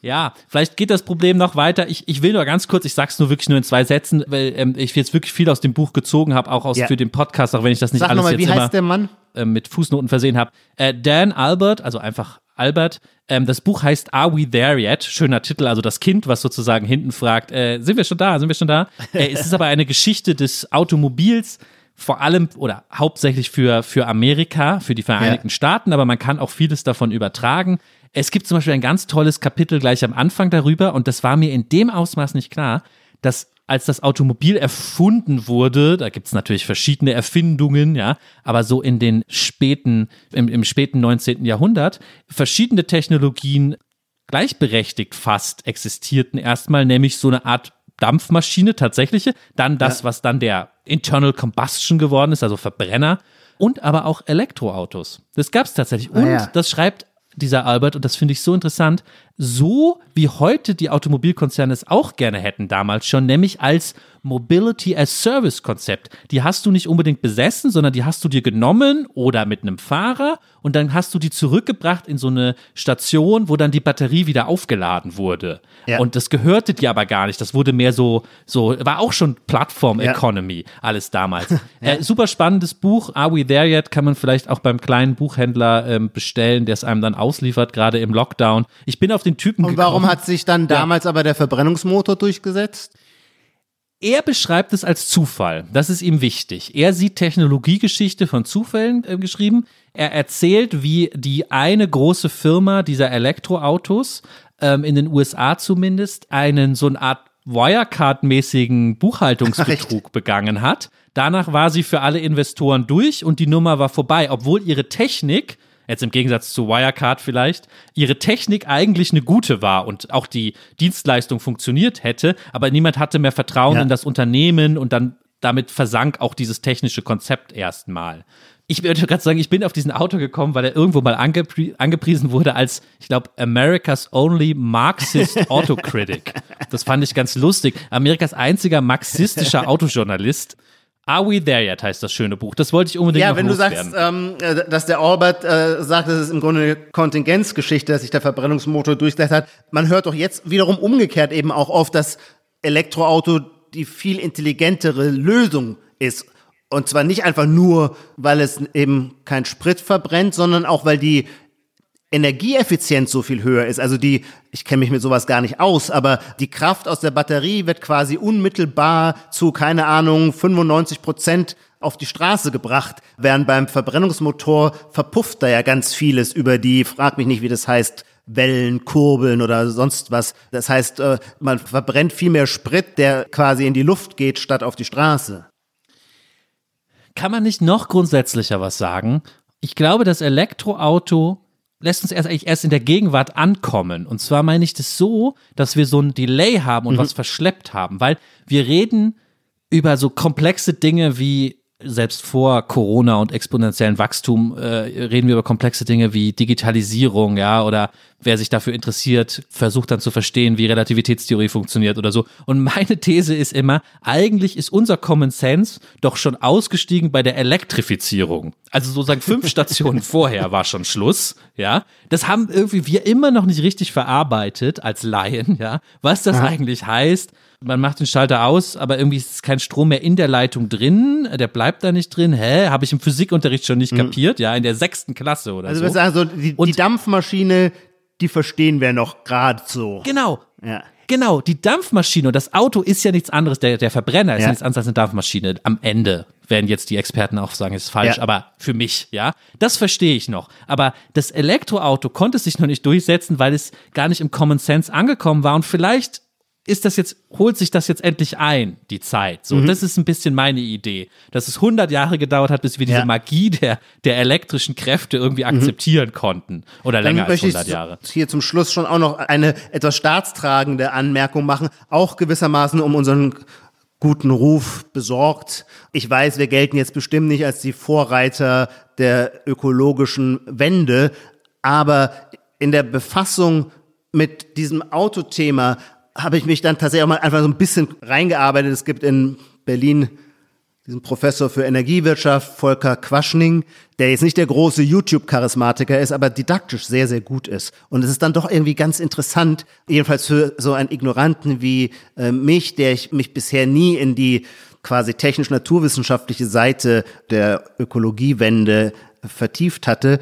Ja, vielleicht geht das Problem noch weiter. Ich, ich will nur ganz kurz, ich sag's nur wirklich nur in zwei Sätzen, weil ähm, ich jetzt wirklich viel aus dem Buch gezogen habe, auch aus
Ja.
für den Podcast, auch wenn ich das nicht
Sag
alles
nochmal,
jetzt
wie
immer
heißt der Mann?
äh, mit Fußnoten versehen habe. Äh, Dan Albert, also einfach Albert. Ähm, das Buch heißt Are We There Yet? Schöner Titel, also das Kind, was sozusagen hinten fragt, äh, sind wir schon da, sind wir schon da? Äh, es ist aber eine Geschichte des Automobils vor allem oder hauptsächlich für, für Amerika, für die Vereinigten ja. Staaten, aber man kann auch vieles davon übertragen. Es gibt zum Beispiel ein ganz tolles Kapitel gleich am Anfang darüber und das war mir in dem Ausmaß nicht klar, dass als das Automobil erfunden wurde, da gibt's natürlich verschiedene Erfindungen, ja, aber so in den späten, im, im späten 19. Jahrhundert, verschiedene Technologien gleichberechtigt fast existierten erstmal, nämlich so eine Art Dampfmaschine, tatsächliche, dann das, ja. was dann der Internal Combustion geworden ist, also Verbrenner und aber auch Elektroautos. Das gab's tatsächlich. Ah, und ja. das schreibt dieser Albert, und das finde ich so interessant, so wie heute die Automobilkonzerne es auch gerne hätten damals schon, nämlich als Mobility as Service Konzept. Die hast du nicht unbedingt besessen, sondern die hast du dir genommen oder mit einem Fahrer und dann hast du die zurückgebracht in so eine Station, wo dann die Batterie wieder aufgeladen wurde. Ja. Und das gehörte dir aber gar nicht. Das wurde mehr so, so, war auch schon Plattform Economy, ja. alles damals. ja. äh, super spannendes Buch. Are We There Yet? Kann man vielleicht auch beim kleinen Buchhändler ähm, bestellen, der es einem dann ausliefert, gerade im Lockdown. Ich bin auf den Typen
Und warum hat sich dann damals aber der Verbrennungsmotor durchgesetzt?
Er beschreibt es als Zufall. Das ist ihm wichtig. Er sieht Technologiegeschichte von Zufällen äh, geschrieben. Er erzählt, wie die eine große Firma dieser Elektroautos ähm, in den USA zumindest einen so eine Art Wirecard-mäßigen Buchhaltungsbetrug begangen hat. Danach war sie für alle Investoren durch und die Nummer war vorbei, obwohl ihre Technik jetzt im Gegensatz zu Wirecard vielleicht, ihre Technik eigentlich eine gute war und auch die Dienstleistung funktioniert hätte, aber niemand hatte mehr Vertrauen ja. in das Unternehmen und dann damit versank auch dieses technische Konzept erstmal. Ich würde gerade sagen, ich bin auf diesen Auto gekommen, weil er irgendwo mal angepri angepriesen wurde als, ich glaube, America's only Marxist Autocritic. Das fand ich ganz lustig. Amerikas einziger marxistischer Autojournalist. Are We There Yet heißt das schöne Buch. Das wollte ich unbedingt
Ja, wenn du sagst, ähm, äh, dass der Albert äh, sagt, das ist im Grunde eine Kontingenzgeschichte, dass sich der Verbrennungsmotor durchgesetzt hat. Man hört doch jetzt wiederum umgekehrt eben auch oft, dass Elektroauto die viel intelligentere Lösung ist. Und zwar nicht einfach nur, weil es eben kein Sprit verbrennt, sondern auch, weil die Energieeffizienz so viel höher ist. Also die, ich kenne mich mit sowas gar nicht aus, aber die Kraft aus der Batterie wird quasi unmittelbar zu, keine Ahnung, 95 Prozent auf die Straße gebracht, während beim Verbrennungsmotor verpufft da ja ganz vieles über die, frag mich nicht, wie das heißt, Wellen, Kurbeln oder sonst was. Das heißt, äh, man verbrennt viel mehr Sprit, der quasi in die Luft geht, statt auf die Straße.
Kann man nicht noch grundsätzlicher was sagen? Ich glaube, das Elektroauto lässt uns erst eigentlich erst in der Gegenwart ankommen. Und zwar meine ich das so, dass wir so ein Delay haben und mhm. was verschleppt haben, weil wir reden über so komplexe Dinge wie selbst vor Corona und exponentiellen Wachstum äh, reden wir über komplexe Dinge wie Digitalisierung, ja, oder wer sich dafür interessiert, versucht dann zu verstehen, wie Relativitätstheorie funktioniert oder so. Und meine These ist immer, eigentlich ist unser Common Sense doch schon ausgestiegen bei der Elektrifizierung. Also sozusagen fünf Stationen vorher war schon Schluss, ja. Das haben irgendwie wir immer noch nicht richtig verarbeitet als Laien, ja, was das ja. eigentlich heißt man macht den Schalter aus, aber irgendwie ist kein Strom mehr in der Leitung drin. Der bleibt da nicht drin. Hä? Habe ich im Physikunterricht schon nicht mhm. kapiert? Ja, in der sechsten Klasse oder
also
so.
Also sagen so, die, die Dampfmaschine, die verstehen wir noch gerade so.
Genau. Ja. Genau, die Dampfmaschine und das Auto ist ja nichts anderes, der, der Verbrenner ist ja. nichts anderes als eine Dampfmaschine. Am Ende werden jetzt die Experten auch sagen, es ist falsch, ja. aber für mich, ja, das verstehe ich noch. Aber das Elektroauto konnte sich noch nicht durchsetzen, weil es gar nicht im Common Sense angekommen war und vielleicht ist das jetzt, holt sich das jetzt endlich ein, die Zeit. So, mhm. das ist ein bisschen meine Idee. Dass es 100 Jahre gedauert hat, bis wir diese ja. Magie der, der elektrischen Kräfte irgendwie mhm. akzeptieren mhm. konnten. Oder Dann länger als 100 Jahre.
Hier zum Schluss schon auch noch eine etwas staatstragende Anmerkung machen. Auch gewissermaßen um unseren guten Ruf besorgt. Ich weiß, wir gelten jetzt bestimmt nicht als die Vorreiter der ökologischen Wende, aber in der Befassung mit diesem Autothema habe ich mich dann tatsächlich auch mal einfach so ein bisschen reingearbeitet. Es gibt in Berlin diesen Professor für Energiewirtschaft, Volker Quaschning, der jetzt nicht der große YouTube-Charismatiker ist, aber didaktisch sehr, sehr gut ist. Und es ist dann doch irgendwie ganz interessant, jedenfalls für so einen Ignoranten wie äh, mich, der ich mich bisher nie in die quasi technisch-naturwissenschaftliche Seite der Ökologiewende vertieft hatte,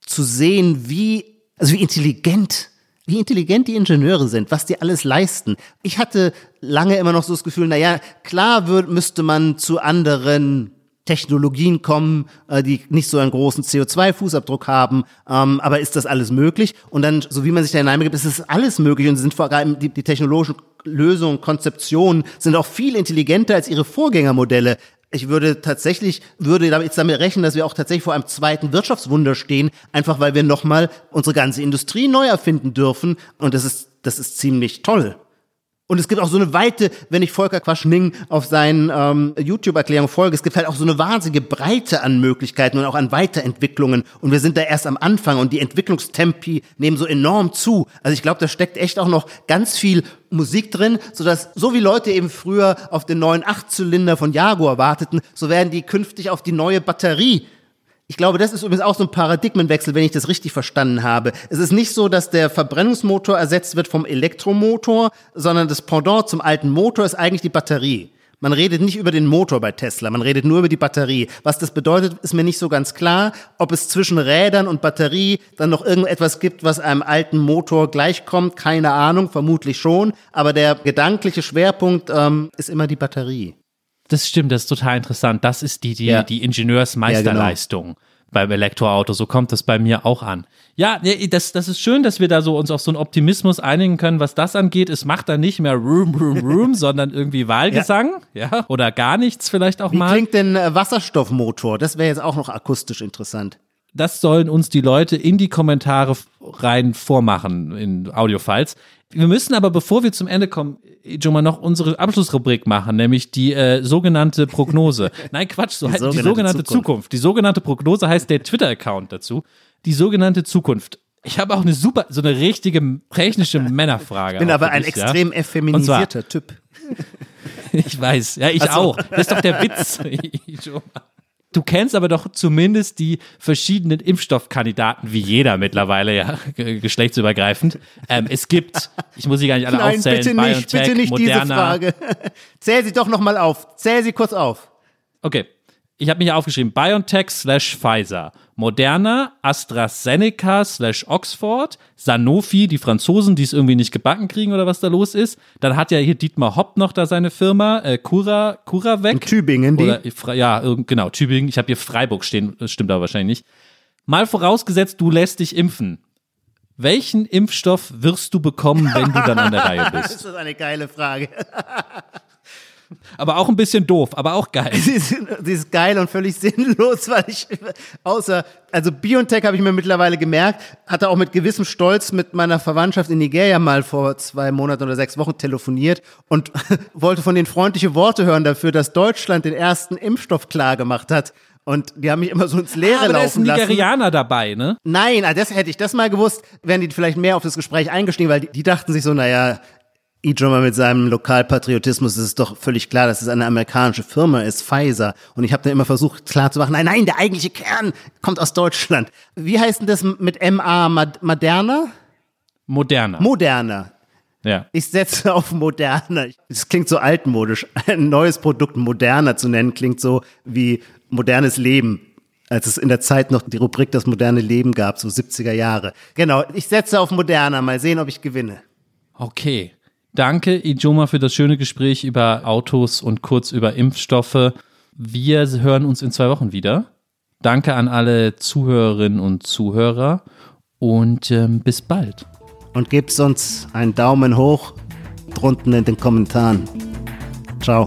zu sehen, wie, also wie intelligent wie intelligent die Ingenieure sind, was die alles leisten. Ich hatte lange immer noch so das Gefühl, na ja, klar würd, müsste man zu anderen Technologien kommen, äh, die nicht so einen großen CO2-Fußabdruck haben. Ähm, aber ist das alles möglich? Und dann, so wie man sich da hineinbegibt, ist es alles möglich und sind vor allem die, die technologischen Lösungen, Konzeptionen sind auch viel intelligenter als ihre Vorgängermodelle. Ich würde tatsächlich, würde jetzt damit rechnen, dass wir auch tatsächlich vor einem zweiten Wirtschaftswunder stehen, einfach weil wir nochmal unsere ganze Industrie neu erfinden dürfen. Und das ist, das ist ziemlich toll. Und es gibt auch so eine weite, wenn ich Volker Quaschning auf seinen ähm, YouTube-Erklärungen folge, es gibt halt auch so eine wahnsinnige Breite an Möglichkeiten und auch an Weiterentwicklungen. Und wir sind da erst am Anfang und die Entwicklungstempi nehmen so enorm zu. Also ich glaube, da steckt echt auch noch ganz viel Musik drin, sodass so wie Leute eben früher auf den neuen Achtzylinder von Jaguar warteten, so werden die künftig auf die neue Batterie ich glaube, das ist übrigens auch so ein Paradigmenwechsel, wenn ich das richtig verstanden habe. Es ist nicht so, dass der Verbrennungsmotor ersetzt wird vom Elektromotor, sondern das Pendant zum alten Motor ist eigentlich die Batterie. Man redet nicht über den Motor bei Tesla, man redet nur über die Batterie. Was das bedeutet, ist mir nicht so ganz klar. Ob es zwischen Rädern und Batterie dann noch irgendetwas gibt, was einem alten Motor gleichkommt, keine Ahnung, vermutlich schon. Aber der gedankliche Schwerpunkt ähm, ist immer die Batterie.
Das stimmt, das ist total interessant. Das ist die, die, ja. die Ingenieursmeisterleistung. Ja, genau beim Elektroauto. So kommt das bei mir auch an. Ja, das, das ist schön, dass wir da so uns auf so einen Optimismus einigen können, was das angeht. Es macht dann nicht mehr Room, Room, Room, sondern irgendwie Wahlgesang, ja. ja, oder gar nichts vielleicht auch
Wie
mal.
Wie klingt denn äh, Wasserstoffmotor? Das wäre jetzt auch noch akustisch interessant.
Das sollen uns die Leute in die Kommentare rein vormachen in Audiofiles. Wir müssen aber, bevor wir zum Ende kommen, mal noch unsere Abschlussrubrik machen, nämlich die äh, sogenannte Prognose. Nein, Quatsch, so die, sogenannte, die sogenannte Zukunft. Zukunft. Die sogenannte Prognose heißt der Twitter-Account dazu. Die sogenannte Zukunft. Ich habe auch eine super, so eine richtige technische Männerfrage.
Ich bin aber ein dich, extrem ja? effeminisierter Typ.
ich weiß, ja, ich also. auch. Das ist doch der Witz. Du kennst aber doch zumindest die verschiedenen Impfstoffkandidaten, wie jeder mittlerweile, ja, geschlechtsübergreifend. Ähm, es gibt, ich muss sie gar nicht alle Nein, aufzählen,
bitte nicht, BioNTech, bitte nicht Moderna. diese Frage. Zähl sie doch nochmal auf. Zähl sie kurz auf.
Okay, ich habe hier aufgeschrieben, BioNTech slash Pfizer, Moderna, AstraZeneca slash Oxford, Sanofi, die Franzosen, die es irgendwie nicht gebacken kriegen oder was da los ist. Dann hat ja hier Dietmar Hopp noch da seine Firma, äh, Cura, Curavec. In
Tübingen, die?
Oder, ja, genau, Tübingen. Ich habe hier Freiburg stehen, das stimmt aber wahrscheinlich nicht. Mal vorausgesetzt, du lässt dich impfen. Welchen Impfstoff wirst du bekommen, wenn du dann an der Reihe bist?
das ist eine geile Frage.
aber auch ein bisschen doof, aber auch geil.
Sie ist, sie ist geil und völlig sinnlos, weil ich außer, also BioNTech habe ich mir mittlerweile gemerkt, hatte auch mit gewissem Stolz mit meiner Verwandtschaft in Nigeria mal vor zwei Monaten oder sechs Wochen telefoniert und wollte von den freundliche Worte hören dafür, dass Deutschland den ersten Impfstoff klar gemacht hat. Und die haben mich immer so ins Leere ah, aber laufen
da
ist ein
Nigerianer dabei, ne?
Nein, ah, das hätte ich das mal gewusst, wären die vielleicht mehr auf das Gespräch eingestiegen, weil die, die dachten sich so, naja, E-Drummer mit seinem Lokalpatriotismus ist es doch völlig klar, dass es eine amerikanische Firma ist, Pfizer. Und ich habe dann immer versucht klar zu machen, nein, nein, der eigentliche Kern kommt aus Deutschland. Wie heißt denn das mit MA Moderna?
Moderna.
Moderna.
Ja.
Ich setze auf Moderna. Es klingt so altmodisch. Ein neues Produkt Moderna zu nennen, klingt so wie modernes Leben als es in der Zeit noch die Rubrik Das moderne Leben gab, so 70er Jahre. Genau, ich setze auf Moderna, mal sehen, ob ich gewinne.
Okay. Danke, Ijoma, für das schöne Gespräch über Autos und kurz über Impfstoffe. Wir hören uns in zwei Wochen wieder. Danke an alle Zuhörerinnen und Zuhörer und ähm, bis bald.
Und gebt uns einen Daumen hoch drunten in den Kommentaren. Ciao.